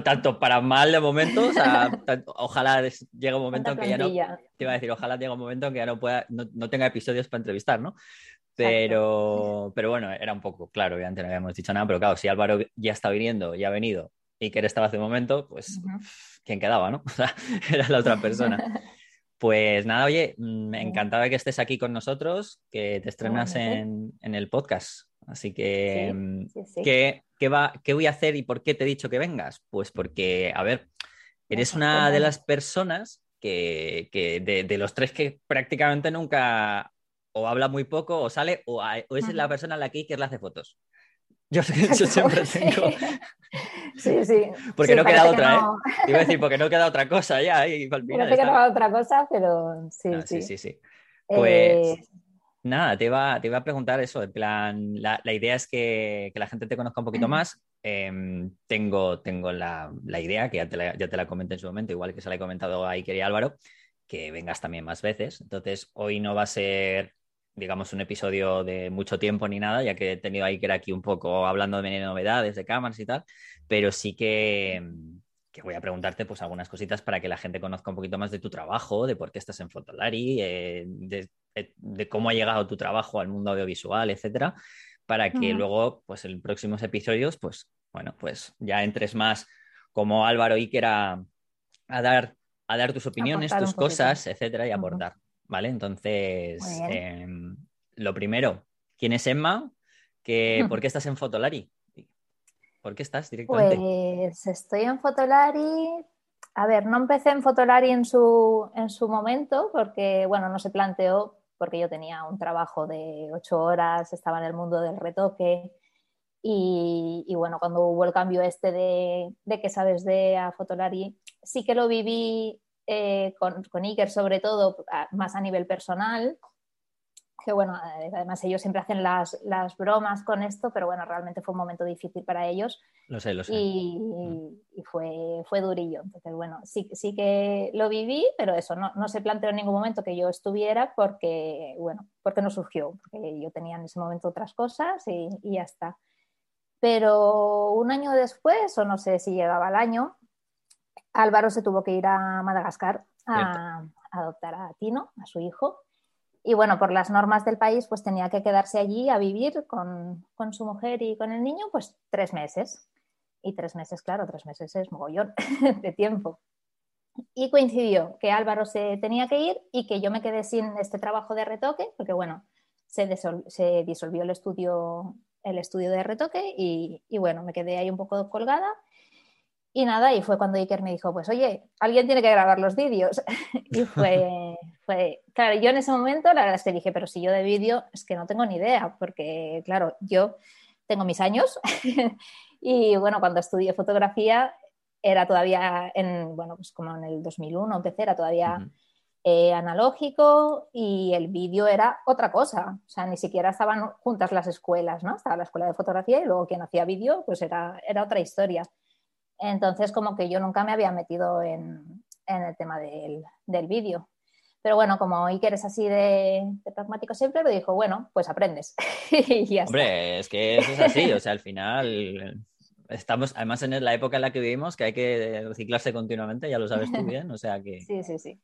tanto para mal de momento, o sea, ojalá llegue un momento en que ya no, te iba a decir, ojalá llegue un momento en que ya no pueda, no, tenga episodios para entrevistar, ¿no? Pero, pero bueno, era un poco, claro, obviamente no habíamos dicho nada, pero claro, si Álvaro ya está viniendo, ya ha venido, y que estaba hace un momento, pues, ¿quién quedaba, no? O sea, era la otra persona. Pues nada, oye, mm, me encantaba que estés aquí con nosotros, que te estrenas en, en el podcast. Así que, mm, ¿qué, va, ¿qué voy a hacer y por qué te he dicho que vengas? Pues porque, a ver, eres una de las personas que, de, los tres que prácticamente nunca o habla muy poco o sale o, es la persona a la que Iker hace fotos. Yo, siempre tengo... Sí, sí. Porque no queda otra, ¿eh? Iba a decir, porque no queda otra cosa ya. Y no queda otra cosa, pero sí, sí. sí, sí, Pues... Eh, Nada, te iba, te iba a preguntar eso, en plan, la, idea es que, la gente te conozca un poquito más. Em, tengo tengo la, idea, que ya te la, ya te la comenté en su momento, igual que se la he comentado a Iker y Álvaro, que vengas también más veces. Entonces, hoy no va a ser, digamos, un episodio de mucho tiempo ni nada, ya que he tenido a Iker aquí un poco hablando de novedades, de cámaras y tal, pero sí que que voy a preguntarte pues algunas cositas para que la gente conozca un poquito más de tu trabajo, de por qué estás en Fotolari, eh, de, cómo ha llegado tu trabajo al mundo audiovisual, etcétera, para que luego, pues en próximos episodios, pues bueno, pues ya entres más como Álvaro Iker a, a dar, a dar tus opiniones, tus cosas, etcétera, y abordar, ¿vale? Entonces, em, lo primero, ¿quién es Emma? Que, ¿Por qué estás en Fotolari? ¿Por qué estás directamente? Pues estoy en Fotolari. A ver, no empecé en Fotolari en su, en su momento porque, bueno, no se planteó porque yo tenía un trabajo de ocho horas, estaba en el mundo del retoque. Y, bueno, cuando hubo el cambio este de, que sabes de a Fotolari, sí que lo viví eh, con, con Iker sobre todo, más a nivel personal, que bueno, eh, además ellos siempre hacen las, bromas con esto, pero bueno, realmente fue un momento difícil para ellos. Lo sé, lo sé. Y, mm. fue, fue durillo. Entonces, bueno, sí, sí que lo viví, pero eso, no, no, se planteó en ningún momento que yo estuviera porque, bueno, porque no surgió, porque yo tenía en ese momento otras cosas y, ya está. Pero un año después, o no sé si llegaba el año, Álvaro se tuvo que ir a Madagascar a, adoptar a Tino, a su hijo. Y bueno, por las normas del país, pues tenía que quedarse allí a vivir con, con su mujer y con el niño, pues tres meses. Y tres meses, claro, tres meses es mogollón de tiempo. Y coincidió que Álvaro se tenía que ir y que yo me quedé sin este trabajo de retoque, porque bueno, se, disolvió el estudio, el estudio de retoque y, y, bueno, me quedé ahí un poco colgada. Y nada, y fue cuando Iker me dijo, pues oye, alguien tiene que grabar los vídeos. y fue, fue, claro, yo en ese momento la verdad es que dije, pero si yo de vídeo es que no tengo ni idea, porque claro, yo tengo mis años y bueno, cuando estudié fotografía era todavía en, bueno, pues como en el 2001 empecé, era todavía eh, analógico y el vídeo era otra cosa. O sea, ni siquiera estaban juntas las escuelas, ¿no? Estaba la escuela de fotografía y luego quien hacía vídeo, pues era, era otra historia. Entonces, como que yo nunca me había metido en, en el tema del, del vídeo. Pero bueno, como Iker es así de, de pragmático siempre, lo dijo, bueno, pues aprendes. y ya Hombre, es que eso es así, o sea, al final estamos además en la época en la que vivimos, que hay que reciclarse continuamente, ya lo sabes tú bien, o sea que... Sí, sí, sí.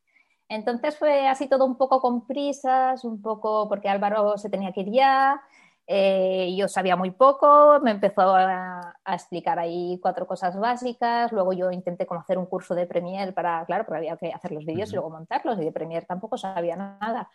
Entonces fue así todo un poco con prisas, un poco porque Álvaro se tenía que ir ya, eh, yo sabía muy poco, me empezó a, explicar ahí cuatro cosas básicas, luego yo intenté como hacer un curso de Premiere para, claro, porque había que hacer los vídeos y luego montarlos, y de Premiere tampoco sabía nada.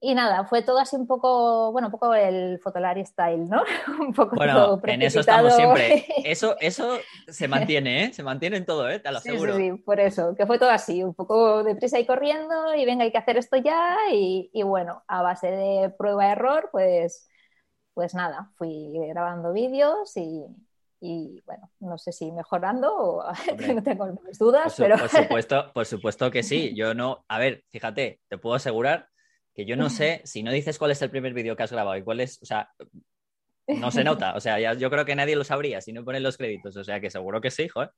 Y nada, fue todo así un poco, bueno, un poco el Fotolari style, ¿no? un poco bueno, en eso estamos siempre. Eso, eso se mantiene, ¿eh? Se mantiene en todo, ¿eh? Te lo aseguro. Sí, sí, por eso, que fue todo así, un poco deprisa y corriendo y venga, hay que hacer esto ya y, y bueno, a base de prueba-error, pues, pues nada, fui grabando vídeos y, y bueno, no sé si mejorando o no tengo más dudas, por pero... Por supuesto, por supuesto que sí. Yo no, a ver, fíjate, te puedo asegurar que yo no sé, si no dices cuál es el primer vídeo que has grabado y cuál es, o sea, no se nota, o sea, ya, yo creo que nadie lo sabría si no ponen los créditos, o sea, que seguro que sí, joder.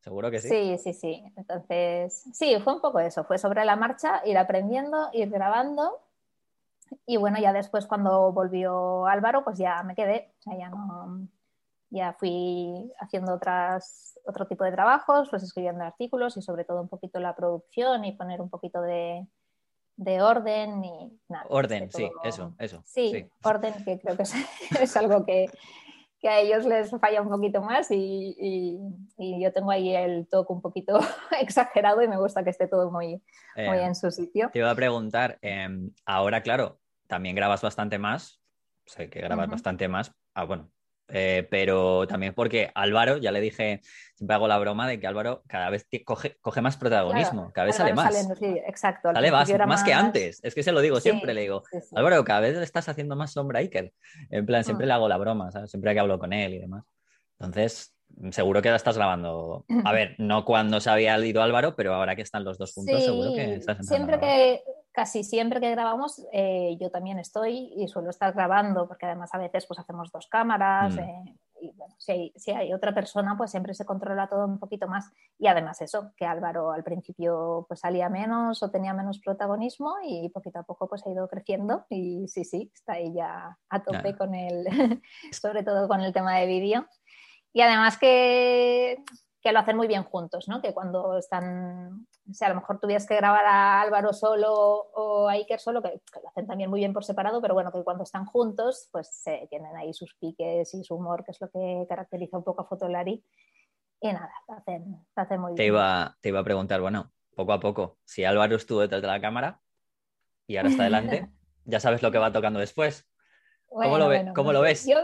Seguro que sí. Sí, sí, sí. Entonces, sí, fue un poco eso, fue sobre la marcha, ir aprendiendo, ir grabando. Y bueno, ya después cuando volvió Álvaro, pues ya me quedé, o sea, ya no, ya fui haciendo otras, otro tipo de trabajos, pues escribiendo artículos y sobre todo un poquito la producción y poner un poquito de, de orden y nada. Orden, sí, eso, eso. Sí, orden, que creo que es, algo que, que, a ellos les falla un poquito más y, y, yo tengo ahí el toque un poquito exagerado y me gusta que esté todo muy, muy eh, en su sitio. Te iba a preguntar, em, ahora claro, también grabas bastante más, sé que grabas bastante más, ah, bueno, eh, pero también porque Álvaro, ya le dije, siempre hago la broma de que Álvaro cada vez coge, coge más protagonismo, cada vez sale más. sí, exacto. Sale más, más, que antes. Es que se lo digo siempre, le digo, Álvaro, cada vez le estás haciendo más sombra a Iker. En plan, siempre mm. le hago la broma, ¿sabes? Siempre que hablo con él y demás. Entonces, seguro que la estás grabando. A ver, no cuando se había ido Álvaro, pero ahora que están los dos juntos, seguro que estás Siempre que, casi siempre que grabamos, eh, yo también estoy y suelo estar grabando, porque además a veces pues hacemos dos cámaras. Mm. Eh, y bueno, si hay, si hay, otra persona, pues siempre se controla todo un poquito más. Y además eso, que Álvaro al principio pues salía menos o tenía menos protagonismo y poquito a poco pues ha ido creciendo. Y sí, sí, está ahí ya a tope con el, sobre todo con el tema de vídeo. Y además que, que, lo hacen muy bien juntos, ¿no? Que cuando están, o sea, a lo mejor tuvieras que grabar a Álvaro solo o a Iker solo, que, lo hacen también muy bien por separado, pero bueno, que cuando están juntos, pues se tienen ahí sus piques y su humor, que es lo que caracteriza un poco a Fotolari. Y nada, lo hacen, lo hacen muy te bien. Iba, te iba a preguntar, bueno, poco a poco, si Álvaro estuvo detrás de la cámara y ahora está delante, ya sabes lo que va tocando después. ¿Cómo, lo, ¿cómo lo ves? Yo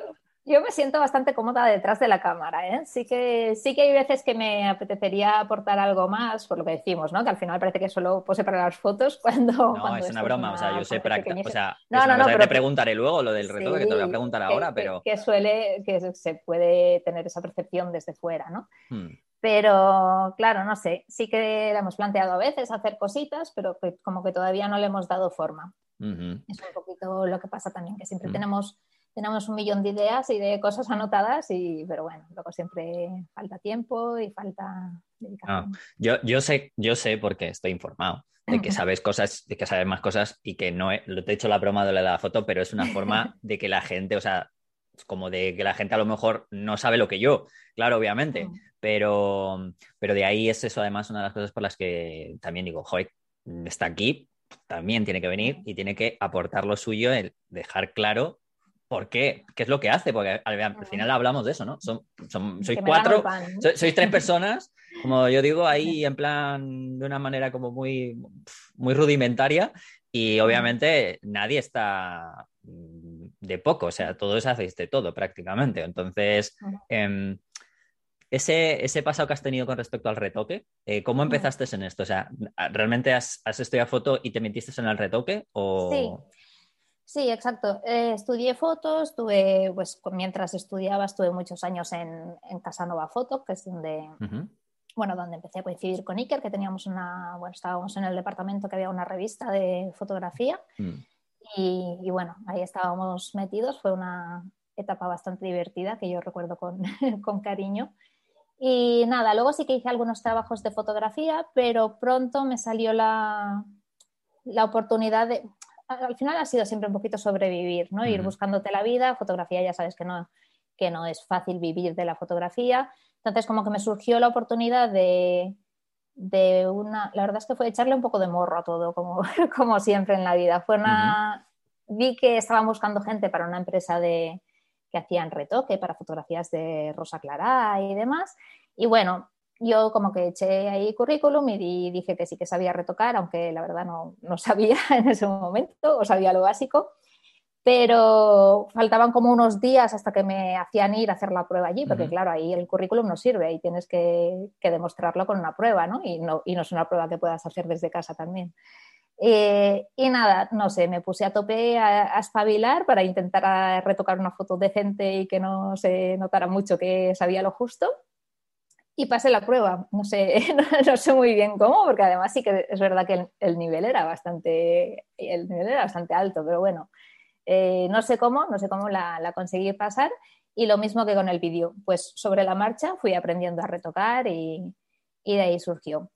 me siento bastante cómoda detrás de la cámara, ¿eh? Sí que, sí que hay veces que me apetecería aportar algo más, por lo que decimos, ¿no? Que al final parece que solo pose para las fotos cuando... No, es una broma, o sea, yo sé prácticamente, o sea, no, no, no, pero te preguntaré luego lo del reto, que te voy a preguntar ahora, pero... Que, suele, que se puede tener esa percepción desde fuera, ¿no? Hmm. Pero claro, no sé, sí que le hemos planteado a veces hacer cositas, pero como que todavía no le hemos dado forma. Es un poquito lo que pasa también, que siempre hmm. tenemos tenemos un millón de ideas y de cosas anotadas, y, pero bueno, luego siempre falta tiempo y falta dedicación. yo, yo, sé, yo sé porque estoy informado de que sabes cosas, de que sabes más cosas y que no he, te he hecho la broma de la foto, pero es una forma de que la gente, o sea, como de que la gente a lo mejor no sabe lo que yo, claro, obviamente, Mm. pero, pero de ahí es eso además una de las cosas por las que también digo, joder, está aquí, también tiene que venir y tiene que aportar lo suyo, el dejar claro por qué, qué es lo que hace, porque al, al final hablamos de eso, ¿no? Son, son- sois cuatro, so- sois tres personas, como yo digo, ahí en plan de una manera como muy, muy rudimentaria y obviamente nadie está mm, de poco, o sea, todos hacéis de todo prácticamente. Entonces, em, ese, ese pasado que has tenido con respecto al retoque, eh, ¿cómo empezaste en esto? O sea, ¿realmente has, has estudiado foto y te metiste en el retoque? O... Sí. Sí, exacto. Eh, estudié fotos, estuve, pues mientras estudiaba, estuve muchos años en, en Casanova Foto, que es donde, bueno, donde empecé a coincidir con Iker, que teníamos una, bueno, estábamos en el departamento que había una revista de fotografía Mm. y, y bueno, ahí estábamos metidos. Fue una etapa bastante divertida que yo recuerdo con, con cariño. Y nada, luego sí que hice algunos trabajos de fotografía, pero pronto me salió la, la oportunidad de... Al final ha sido siempre un poquito sobrevivir, ¿no? Ir buscándote la vida. Fotografía ya sabes que no, que no es fácil vivir de la fotografía. Entonces como que me surgió la oportunidad de, de una... La verdad es que fue echarle un poco de morro a todo, como, como siempre en la vida. Fue una... Vi que estaban buscando gente para una empresa de que hacían retoque para fotografías de Rosa Clara y demás. Y bueno, yo como que eché ahí currículum y di- dije que sí que sabía retocar, aunque la verdad no, no sabía en ese momento, o sabía lo básico. Pero faltaban como unos días hasta que me hacían ir a hacer la prueba allí, porque claro, ahí el currículum no sirve, ahí tienes que, que demostrarlo con una prueba, ¿no? Y, ¿no? y no es una prueba que puedas hacer desde casa también. Eh, y nada, no sé, me puse a tope a, a espabilar para intentar a retocar una foto decente y que no se notara mucho que sabía lo justo. Y pasé la prueba. No sé, no, sé muy bien cómo, porque además sí que es verdad que el, el nivel era bastante, el nivel era bastante alto, pero bueno, eh, no sé cómo, no sé cómo la, la conseguí pasar. Y lo mismo que con el vídeo, pues sobre la marcha fui aprendiendo a retocar y, y de ahí surgió.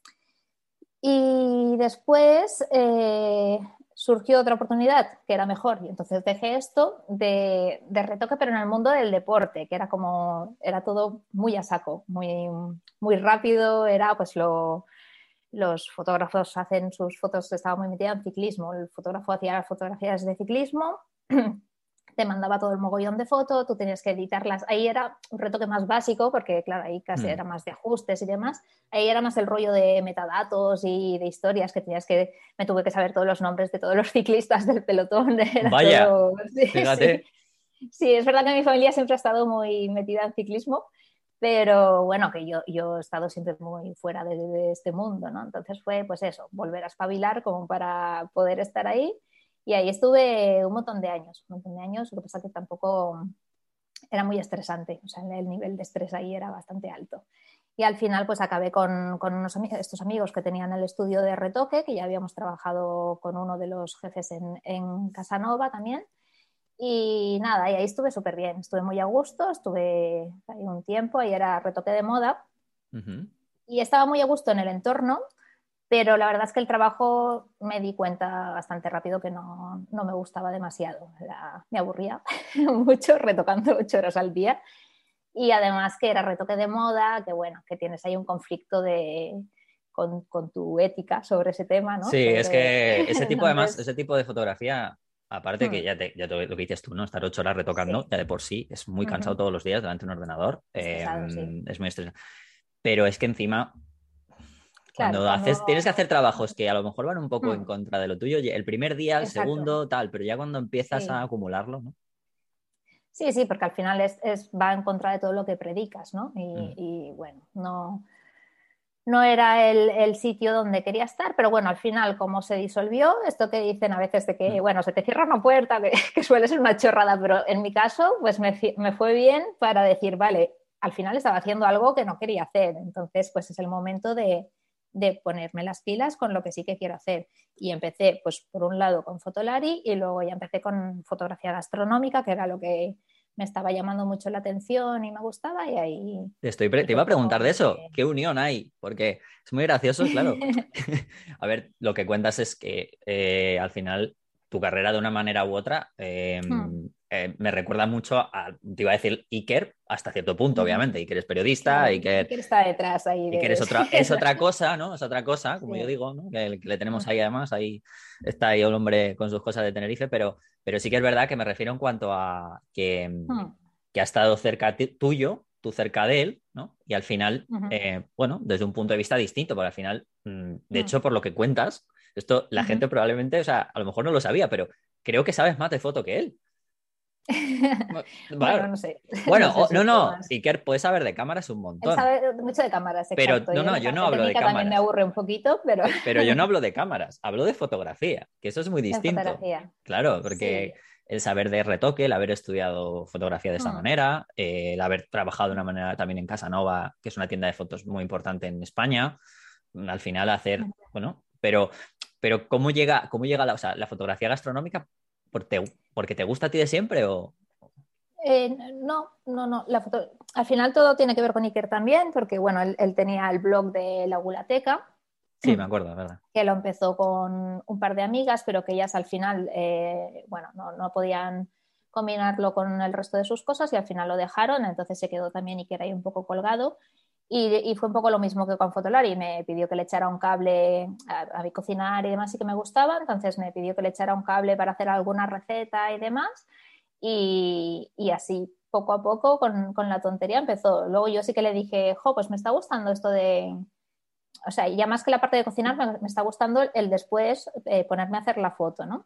Y después eh, surgió otra oportunidad que era mejor y entonces dejé esto de, de, retoque pero en el mundo del deporte que era como era todo muy a saco muy, muy rápido era pues lo los fotógrafos hacen sus fotos estaba muy metida en ciclismo el fotógrafo hacía fotografías de ciclismo te mandaba todo el mogollón de fotos, tú tenías que editarlas. Ahí era un retoque más básico, porque claro, ahí casi mm. era más de ajustes y demás. Ahí era más el rollo de metadatos y de historias que tenías que, me tuve que saber todos los nombres de todos los ciclistas del pelotón. Era Vaya, todo... sí, fíjate. Sí. sí, es verdad que mi familia siempre ha estado muy metida en ciclismo, pero bueno, que yo, yo he estado siempre muy fuera de, de este mundo, ¿no? Entonces fue pues eso, volver a espabilar como para poder estar ahí. Y ahí estuve un montón de años, un montón de años, lo que pasa que tampoco era muy estresante, o sea, el nivel de estrés ahí era bastante alto. Y al final pues acabé con, con unos amigos, estos amigos que tenían el estudio de retoque, que ya habíamos trabajado con uno de los jefes en, en Casanova también. Y nada, y ahí estuve súper bien, estuve muy a gusto, estuve ahí un tiempo, ahí era retoque de moda. Uh -huh. Y estaba muy a gusto en el entorno, pero la verdad es que el trabajo me di cuenta bastante rápido que no, no me gustaba demasiado. Me aburría mucho retocando ocho horas al día. Y además que era retoque de moda, que bueno, que tienes ahí un conflicto de, con, con tu ética sobre ese tema, ¿no? Sí, sobre... es que ese tipo, además, ese tipo de fotografía, aparte hmm. que ya, te, ya te, lo que dices tú, ¿no? Estar ocho horas retocando, sí. ya de por sí, es muy cansado uh -huh. todos los días delante de un ordenador. Es, eh, sí. es muy estresante. Pero es que encima Claro, cuando, haces, tienes que hacer trabajos que a lo mejor van un poco en contra de lo tuyo, el primer día, el Exacto. segundo, tal, pero ya cuando empiezas sí. a acumularlo, ¿no? Sí, sí, porque al final es, es, va en contra de todo lo que predicas, ¿no? Y, Mm. y bueno, no, no era el, el sitio donde quería estar, pero bueno, al final, como se disolvió, esto que dicen a veces de que, Mm. bueno, se te cierra una puerta, que, que suele ser una chorrada, pero en mi caso, pues me, me fue bien para decir, vale, al final estaba haciendo algo que no quería hacer, entonces, pues es el momento de, de ponerme las pilas con lo que sí que quiero hacer. Y empecé, pues, por un lado con Fotolari y luego ya empecé con fotografía gastronómica, que era lo que me estaba llamando mucho la atención y me gustaba y ahí... Te, estoy te iba a preguntar de eso, que- ¿qué unión hay? Porque es muy gracioso, claro. a ver, lo que cuentas es que eh, al final tu carrera de una manera u otra eh, Hmm. Eh, me recuerda mucho a, te iba a decir Iker, hasta cierto punto, obviamente. Iker es periodista, Iker, Iker está detrás ahí. Iker es otra, es otra cosa, ¿no? Es otra cosa, como yo digo, ¿no? Que, le tenemos ahí además, ahí está ahí el hombre con sus cosas de Tenerife, pero, pero sí que es verdad que me refiero en cuanto a que, hmm. que ha estado cerca tuyo, tú cerca de él, ¿no? Y al final, eh, bueno, desde un punto de vista distinto, porque al final, mm, de hmm. hecho, por lo que cuentas, esto la gente probablemente, o sea, a lo mejor no lo sabía, pero creo que sabes más de foto que él. bueno, no sé. Bueno, no, no, Iker puede saber de cámaras un montón. Él sabe mucho de cámaras, Pero no, no, yo no hablo de cámaras. también me aburre un poquito, pero... Pero yo no hablo de cámaras, hablo de fotografía, que eso es muy distinto. Claro, porque el saber de retoque, el haber estudiado fotografía de esa hmm. manera, eh, el haber trabajado de una manera también en Casanova, que es una tienda de fotos muy importante en España, al final hacer, bueno, pero, pero ¿cómo llega, cómo llega la, o sea, la fotografía gastronómica? ¿Porque te gusta a ti de siempre o...? Eh, no, no, no. La foto... Al final todo tiene que ver con Iker también, porque bueno, él, tenía el blog de la Gulateca. Sí, me acuerdo, verdad. Que lo empezó con un par de amigas, pero que ellas al final, eh, bueno, no, no, podían combinarlo con el resto de sus cosas y al final lo dejaron, entonces se quedó también Iker ahí un poco colgado. Y, fue un poco lo mismo que con Fotolari. Me pidió que le echara un cable a, mi cocinar y demás y que me gustaba. Entonces me pidió que le echara un cable para hacer alguna receta y demás. Y, así, poco a poco, con, la tontería empezó. Luego yo sí que le dije, jo, pues me está gustando esto de... O sea, ya más que la parte de cocinar, me, está gustando el después eh, ponerme a hacer la foto, ¿no?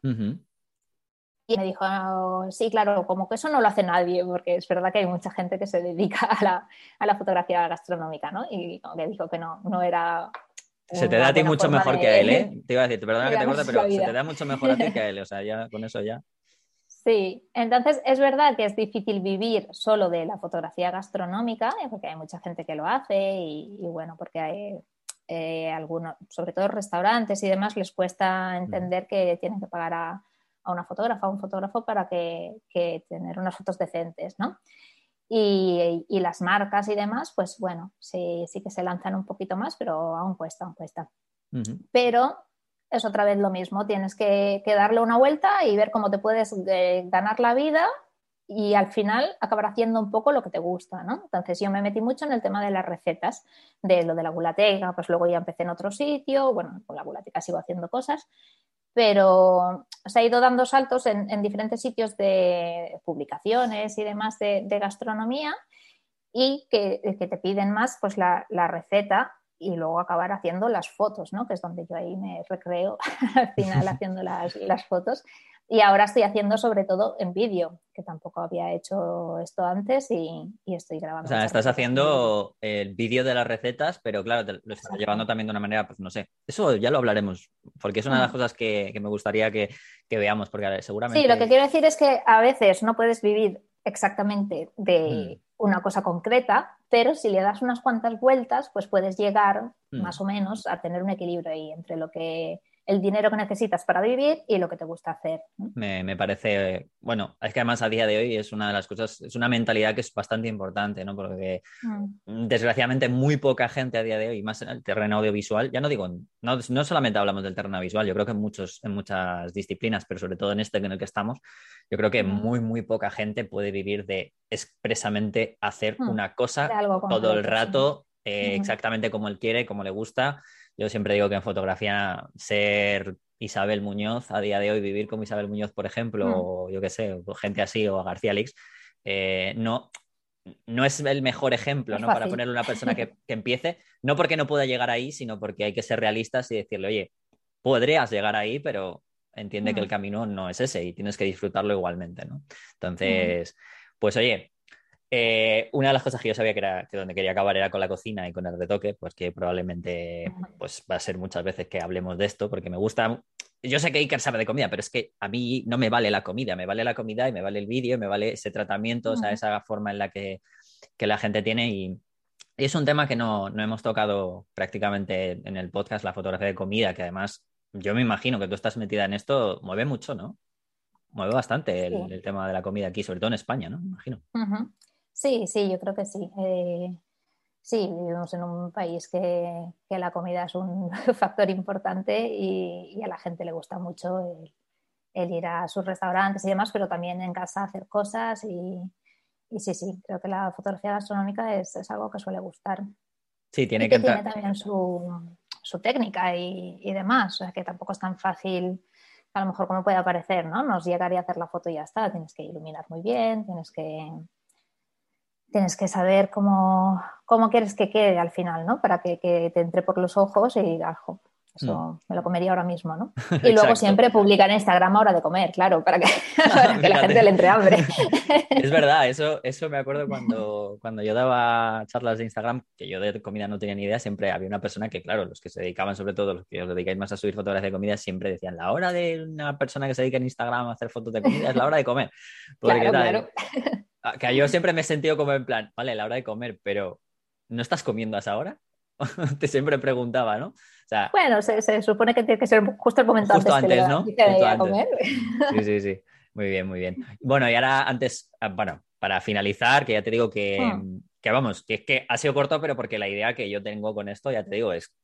Y me dijo, ah, sí, claro, como que eso no lo hace nadie, porque es verdad que hay mucha gente que se dedica a la, a la fotografía gastronómica, ¿no? Y me dijo que no, no era... Se te da a ti mucho mejor que a él, ¿eh? Te iba a decir, perdona que te corte, pero se te da mucho mejor a ti que a él, o sea, ya con eso ya. Sí, entonces es verdad que es difícil vivir solo de la fotografía gastronómica, eh, porque hay mucha gente que lo hace y, bueno, porque hay eh, algunos, sobre todo restaurantes y demás, les cuesta mm. entender que tienen que pagar a a una fotógrafa, a un fotógrafo para que, tener unas fotos decentes, ¿no? Y, las marcas y demás, pues bueno, sí, sí que se lanzan un poquito más, pero aún cuesta, aún cuesta. Pero es otra vez lo mismo, tienes que, darle una vuelta y ver cómo te puedes eh, ganar la vida y al final acabar haciendo un poco lo que te gusta, ¿no? Entonces yo me metí mucho en el tema de las recetas, de lo de la gulateca, pues luego ya empecé en otro sitio, bueno, con la gulateca sigo haciendo cosas, pero se ha ido dando saltos en, diferentes sitios de publicaciones y demás de, gastronomía y que, te piden más pues la, receta y luego acabar haciendo las fotos, ¿no? que es donde yo ahí me recreo al final haciendo las, las fotos. Y ahora estoy haciendo sobre todo en vídeo, que tampoco había hecho esto antes y, estoy grabando. O sea, estás haciendo el vídeo de las recetas, pero claro, lo estás llevando también de una manera, pues no sé. Eso ya lo hablaremos, porque es una de las mm. cosas que, me gustaría que, veamos, porque seguramente... Sí, lo que quiero decir es que a veces no puedes vivir exactamente de mm. una cosa concreta, pero si le das unas cuantas vueltas, pues puedes llegar mm. más o menos a tener un equilibrio ahí entre lo que el dinero que necesitas para vivir y lo que te gusta hacer. Me, parece, bueno, es que además a día de hoy es una de las cosas, es una mentalidad que es bastante importante, ¿no? Porque mm. desgraciadamente muy poca gente a día de hoy, más en el terreno audiovisual, ya no digo, no, no solamente hablamos del terreno visual, yo creo que en, muchos, en muchas disciplinas, pero sobre todo en este en el que estamos, yo creo que mm. muy, muy poca gente puede vivir de expresamente hacer mm. una cosa todo el rato, eh, exactamente como él quiere, como le gusta yo siempre digo que en fotografía ser Isabel Muñoz a día de hoy, vivir como Isabel Muñoz, por ejemplo, mm. o yo qué sé, gente así, o a García Lix, eh, no, no es el mejor ejemplo ¿no? para ponerle a una persona que, empiece, no porque no pueda llegar ahí, sino porque hay que ser realistas y decirle, oye, podrías llegar ahí, pero entiende que el mm. camino no es ese y tienes que disfrutarlo igualmente, ¿no? Entonces, pues oye, eh, una de las cosas que yo sabía que era que donde quería acabar era con la cocina y con el retoque, pues que probablemente pues, va a ser muchas veces que hablemos de esto, porque me gusta. Yo sé que Iker sabe de comida, pero es que a mí no me vale la comida, me vale la comida y me vale el vídeo, me vale ese tratamiento, o sea, esa forma en la que, la gente tiene. Y, es un tema que no, hemos tocado prácticamente en el podcast, la fotografía de comida, que además yo me imagino que tú estás metida en esto, mueve mucho, ¿no? Mueve bastante el, tema de la comida aquí, sobre todo en España, ¿no? Me imagino. Sí, sí, yo creo que sí. Eh, sí, vivimos en un país que, la comida es un factor importante y, a la gente le gusta mucho el ir a sus restaurantes y demás, pero también en casa hacer cosas y, y sí, sí, creo que la fotografía gastronómica es, es algo que suele gustar. Sí, tiene y que, que tiene también su, su técnica y, y demás, o sea que tampoco es tan fácil a lo mejor como puede parecer, ¿no? Nos llegaría a hacer la foto y ya está, tienes que iluminar muy bien, tienes que tienes que saber cómo, cómo quieres que quede al final, ¿no? Para que, que te entre por los ojos y digas, "Jo, eso me lo comería ahora mismo, ¿no? Y luego Exacto. siempre publicar en Instagram a hora de comer, claro, para que, para que la gente le entre hambre. Es verdad, eso, eso me acuerdo cuando, cuando yo daba charlas de Instagram, que yo de comida no tenía ni idea, siempre había una persona que, claro, los que se dedicaban, sobre todo los que os dedicáis más a subir fotografías de comida, siempre decían, la hora de una persona que se dedica en Instagram a hacer fotos de comida es la hora de comer. Porque Claro, claro. Ah, Que yo siempre me he sentido como en plan, vale, la hora de comer, pero ¿no estás comiendo a esa hora? Te siempre preguntaba, ¿no? O sea, Bueno, se, se supone que tiene que ser justo el momento Justo antes, antes, ¿no? Justo antes. comer. Sí, sí, sí. Muy bien, muy bien. Bueno, y ahora antes, ah, bueno, para finalizar, que ya te digo que, Hmm. que vamos, que es que ha sido corto, pero porque la idea que yo tengo con esto, ya te digo, es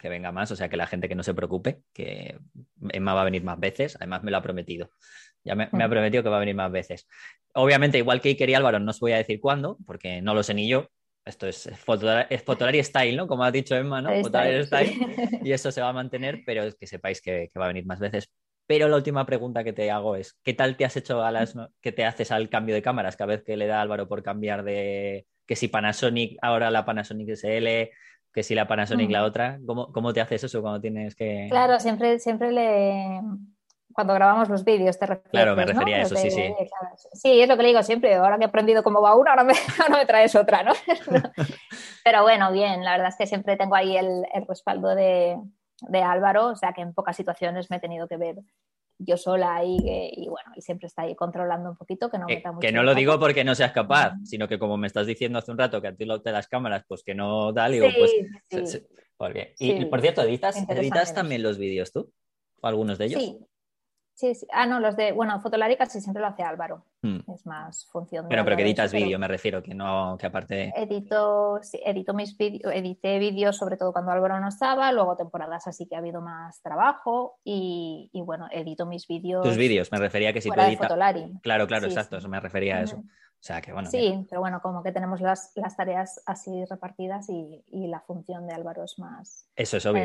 que venga más, o sea, que la gente que no se preocupe, que Emma va a venir más veces, además me lo ha prometido. Ya me, me ha prometido que va a venir más veces. Obviamente, igual que Iker y Álvaro, no os voy a decir cuándo, porque no lo sé ni yo. Esto es, es Fotolari Style, ¿no? Como ha dicho Emma, ¿no? Fotolari sí. Style y eso se va a mantener, pero es que sepáis que, que va a venir más veces. Pero la última pregunta que te hago es, ¿qué tal te has hecho a las que te haces al cambio de cámaras cada vez que le da Álvaro por cambiar de que si Panasonic, ahora la Panasonic SL, que si la Panasonic Mm. la otra? ¿Cómo, cómo te haces eso cuando tienes que...? Claro, siempre, siempre le. Cuando grabamos los vídeos, te refieres. Claro, me ¿no? refería a eso, sí, sí. claro. Sí, es lo que le digo siempre. Ahora que he aprendido cómo va una, ahora me, ahora me traes otra, ¿no? Pero bueno, bien, la verdad es que siempre tengo ahí el, el respaldo de, de Álvaro, o sea que en pocas situaciones me he tenido que ver yo sola y, y bueno, y siempre está ahí controlando un poquito que no Que, meta mucho. que no lo digo porque no seas capaz, sino que como me estás diciendo hace un rato que a ti lo te das cámaras, pues que no Sí, digo, pues sí, Se- se- y, Sí. y, por cierto, ¿editas, editas también los vídeos tú? ¿O algunos de ellos? sí. Sí, sí. Ah, no, los de, bueno, Fotolari casi siempre lo hace Álvaro. Hmm. Es más función de Pero, pero que editas pero- vídeo, me refiero, que no, que aparte de... Edito, sí, edito mis vídeos, edité vídeos sobre todo cuando Álvaro no estaba, luego temporadas así que ha habido más trabajo y, y bueno, edito mis vídeos Tus vídeos, me refería que si tú editas... Claro, claro, Sí, exacto, eso me refería a eso. O sea, que bueno, Sí, pero bueno, como que tenemos las, las tareas así repartidas y, y la función de Álvaro es más eso es obvio.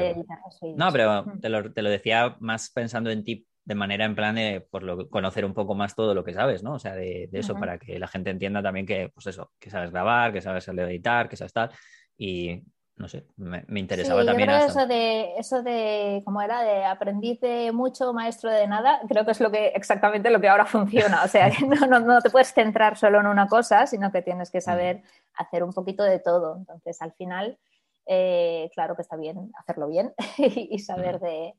No, pero te lo, te lo decía más pensando en ti de manera en plan de por lo, conocer un poco más todo lo que sabes, ¿no? O sea, de, de eso, para que la gente entienda también que, pues eso, que sabes grabar, que sabes editar, que sabes tal. Y no sé, me, me interesaba Sí, yo también creo hasta- eso de, eso de, como era, de aprendiz de mucho, maestro de nada, creo que es lo que exactamente lo que ahora funciona. O sea, no, no, no te puedes centrar solo en una cosa, sino que tienes que saber hacer un poquito de todo. Entonces, al final, eh, claro que está bien hacerlo bien y, y saber de,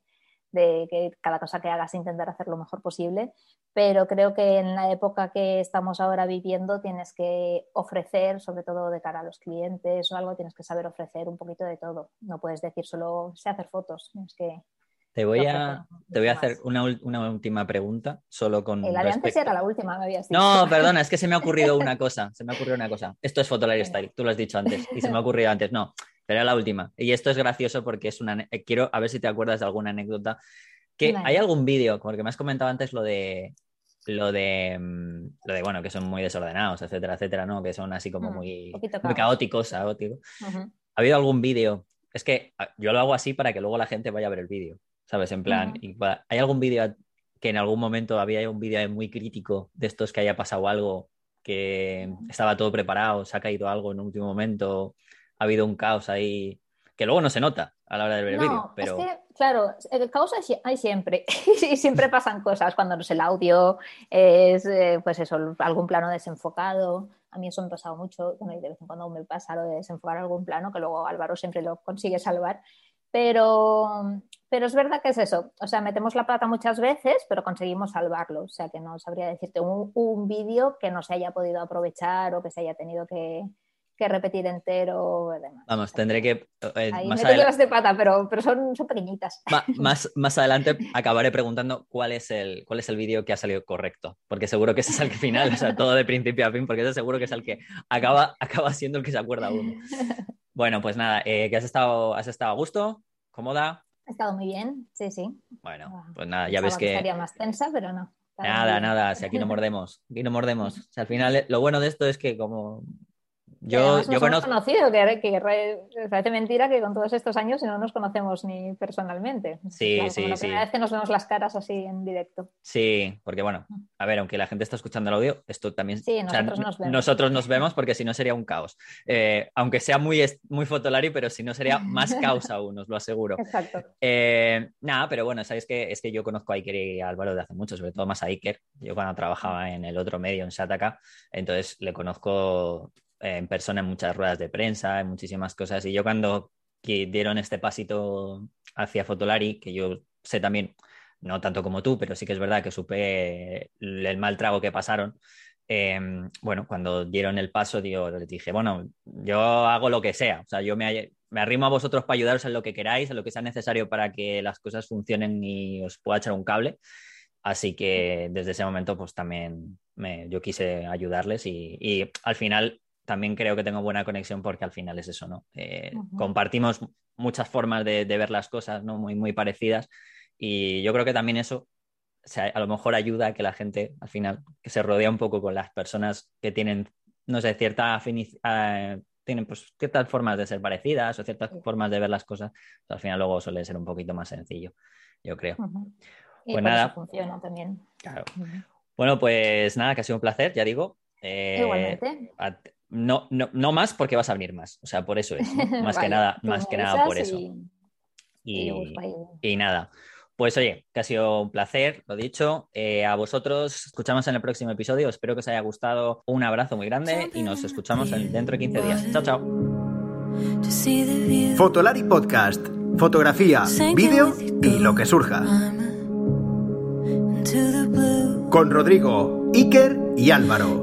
de que cada cosa que hagas intentar hacer lo mejor posible, pero creo que en la época que estamos ahora viviendo tienes que ofrecer, sobre todo de cara a los clientes o algo, tienes que saber ofrecer un poquito de todo. No puedes decir solo sé hacer fotos, tienes que... Te voy a, te voy a hacer una, una última pregunta, solo con la de antes era la última, me habías dicho. No, perdona, es que se me ha ocurrido una cosa. Se me ha ocurrido una cosa. Esto es Venga. Style, tú lo has dicho antes y se me ha ocurrido antes. No, pero era la última. Y esto es gracioso porque es una. eh, Quiero a ver si te acuerdas de alguna anécdota. Que Vale. hay algún vídeo, porque me has comentado antes lo de. Lo de, mm, lo de, bueno, que son muy desordenados, etcétera, etcétera, ¿no? Que son así como Mm, muy, caóticos, caóticos. ¿Ha habido algún vídeo? Es que ah, yo lo hago así para que luego la gente vaya a ver el vídeo, ¿sabes? En plan, y va- ¿hay algún vídeo que en algún momento había un vídeo muy crítico de estos que haya pasado algo, que estaba todo preparado, se ha caído algo en un último momento, ha habido un caos ahí, que luego no se nota a la hora de ver el No, vídeo, pero es que, claro, el caos hay, sie- hay siempre y siempre pasan cosas cuando no es el audio, es eh, pues eso, algún plano desenfocado. A mí eso me ha pasado mucho, bueno, y de vez en cuando me pasa lo de desenfocar algún plano, que luego Álvaro siempre lo consigue salvar. Pero, pero es verdad que es eso, o sea, metemos la pata muchas veces, pero conseguimos salvarlo. O sea, que no sabría decirte un, un vídeo que no se haya podido aprovechar o que se haya tenido que, que repetir entero demás. vamos, tendré que... eh, Ahí más, meto adela- de pata, pero, pero son, son pequeñitas. ma- más, más adelante acabaré preguntando cuál es el, cuál es el vídeo que ha salido correcto, porque seguro que ese es el que final, o sea, todo de principio a fin, porque ese seguro que es el que acaba, acaba siendo el que se acuerda uno. Bueno, pues nada, eh, que has estado, has estado a gusto, cómoda. Ha estado muy bien, sí, sí. Bueno, pues nada, ya Pensaba ves que... Sería más tensa, pero no. Nada, bien. nada, si aquí no mordemos, aquí no mordemos. O sea, al final, eh, lo bueno de esto es que como yo, yo conozco... conocido, que, que re- parece mentira que con todos estos años no nos conocemos ni personalmente. Sí, Claro, sí, la sí. primera vez que nos vemos las caras así en directo. Sí, porque bueno, a ver, aunque la gente está escuchando el audio, esto también... Sí, o sea, nosotros nos vemos. nosotros nos vemos porque si no sería un caos. Eh, aunque sea muy, muy fotolari, pero si no sería más caos aún, os lo aseguro. Exacto. Eh, nada, pero bueno, sabéis que es que yo conozco a Iker y a Álvaro de hace mucho, sobre todo más a Iker. Yo cuando trabajaba en el otro medio, en Shataka, entonces le conozco en persona en muchas ruedas de prensa, en muchísimas cosas. Y yo cuando que dieron este pasito hacia Fotolari, que yo sé también, no tanto como tú, pero sí que es verdad que supe el, mal trago que pasaron. eh, bueno, cuando dieron el paso, yo les dije, bueno, yo hago lo que sea, o sea, yo me, me arrimo a vosotros para ayudaros en lo que queráis, en lo que sea necesario para que las cosas funcionen y os pueda echar un cable. Así que desde ese momento, pues también me, yo quise ayudarles y, y al final también creo que tengo buena conexión porque al final es eso, ¿no? Eh, Ujú. Compartimos muchas formas de, de ver las cosas, ¿no? Muy, muy parecidas y yo creo que también eso o sea, a lo mejor ayuda a que la gente al final que se rodea un poco con las personas que tienen, no sé, cierta afinidad, tienen pues ciertas formas de ser parecidas o ciertas Sí. formas de ver las cosas, pues, al final luego suele ser un poquito más sencillo, yo creo. Ujú. Y Pues nada. funciona también. Claro. Ujú. Bueno, pues nada, que ha sido un placer, ya digo. Eh, Igualmente. a- no, no, no más porque vas a venir más, o sea, por eso es, ¿no? más que nada, más que nada por eso. y- y nada, pues oye, que ha sido un placer, lo dicho. Eh, a vosotros, escuchamos en el próximo episodio. Espero que os haya gustado. Un abrazo muy grande y nos escuchamos en- dentro de 15 días. Chao, chao. Fotolari Podcast. Fotografía, vídeo y lo que surja. Con Rodrigo, Iker y Álvaro.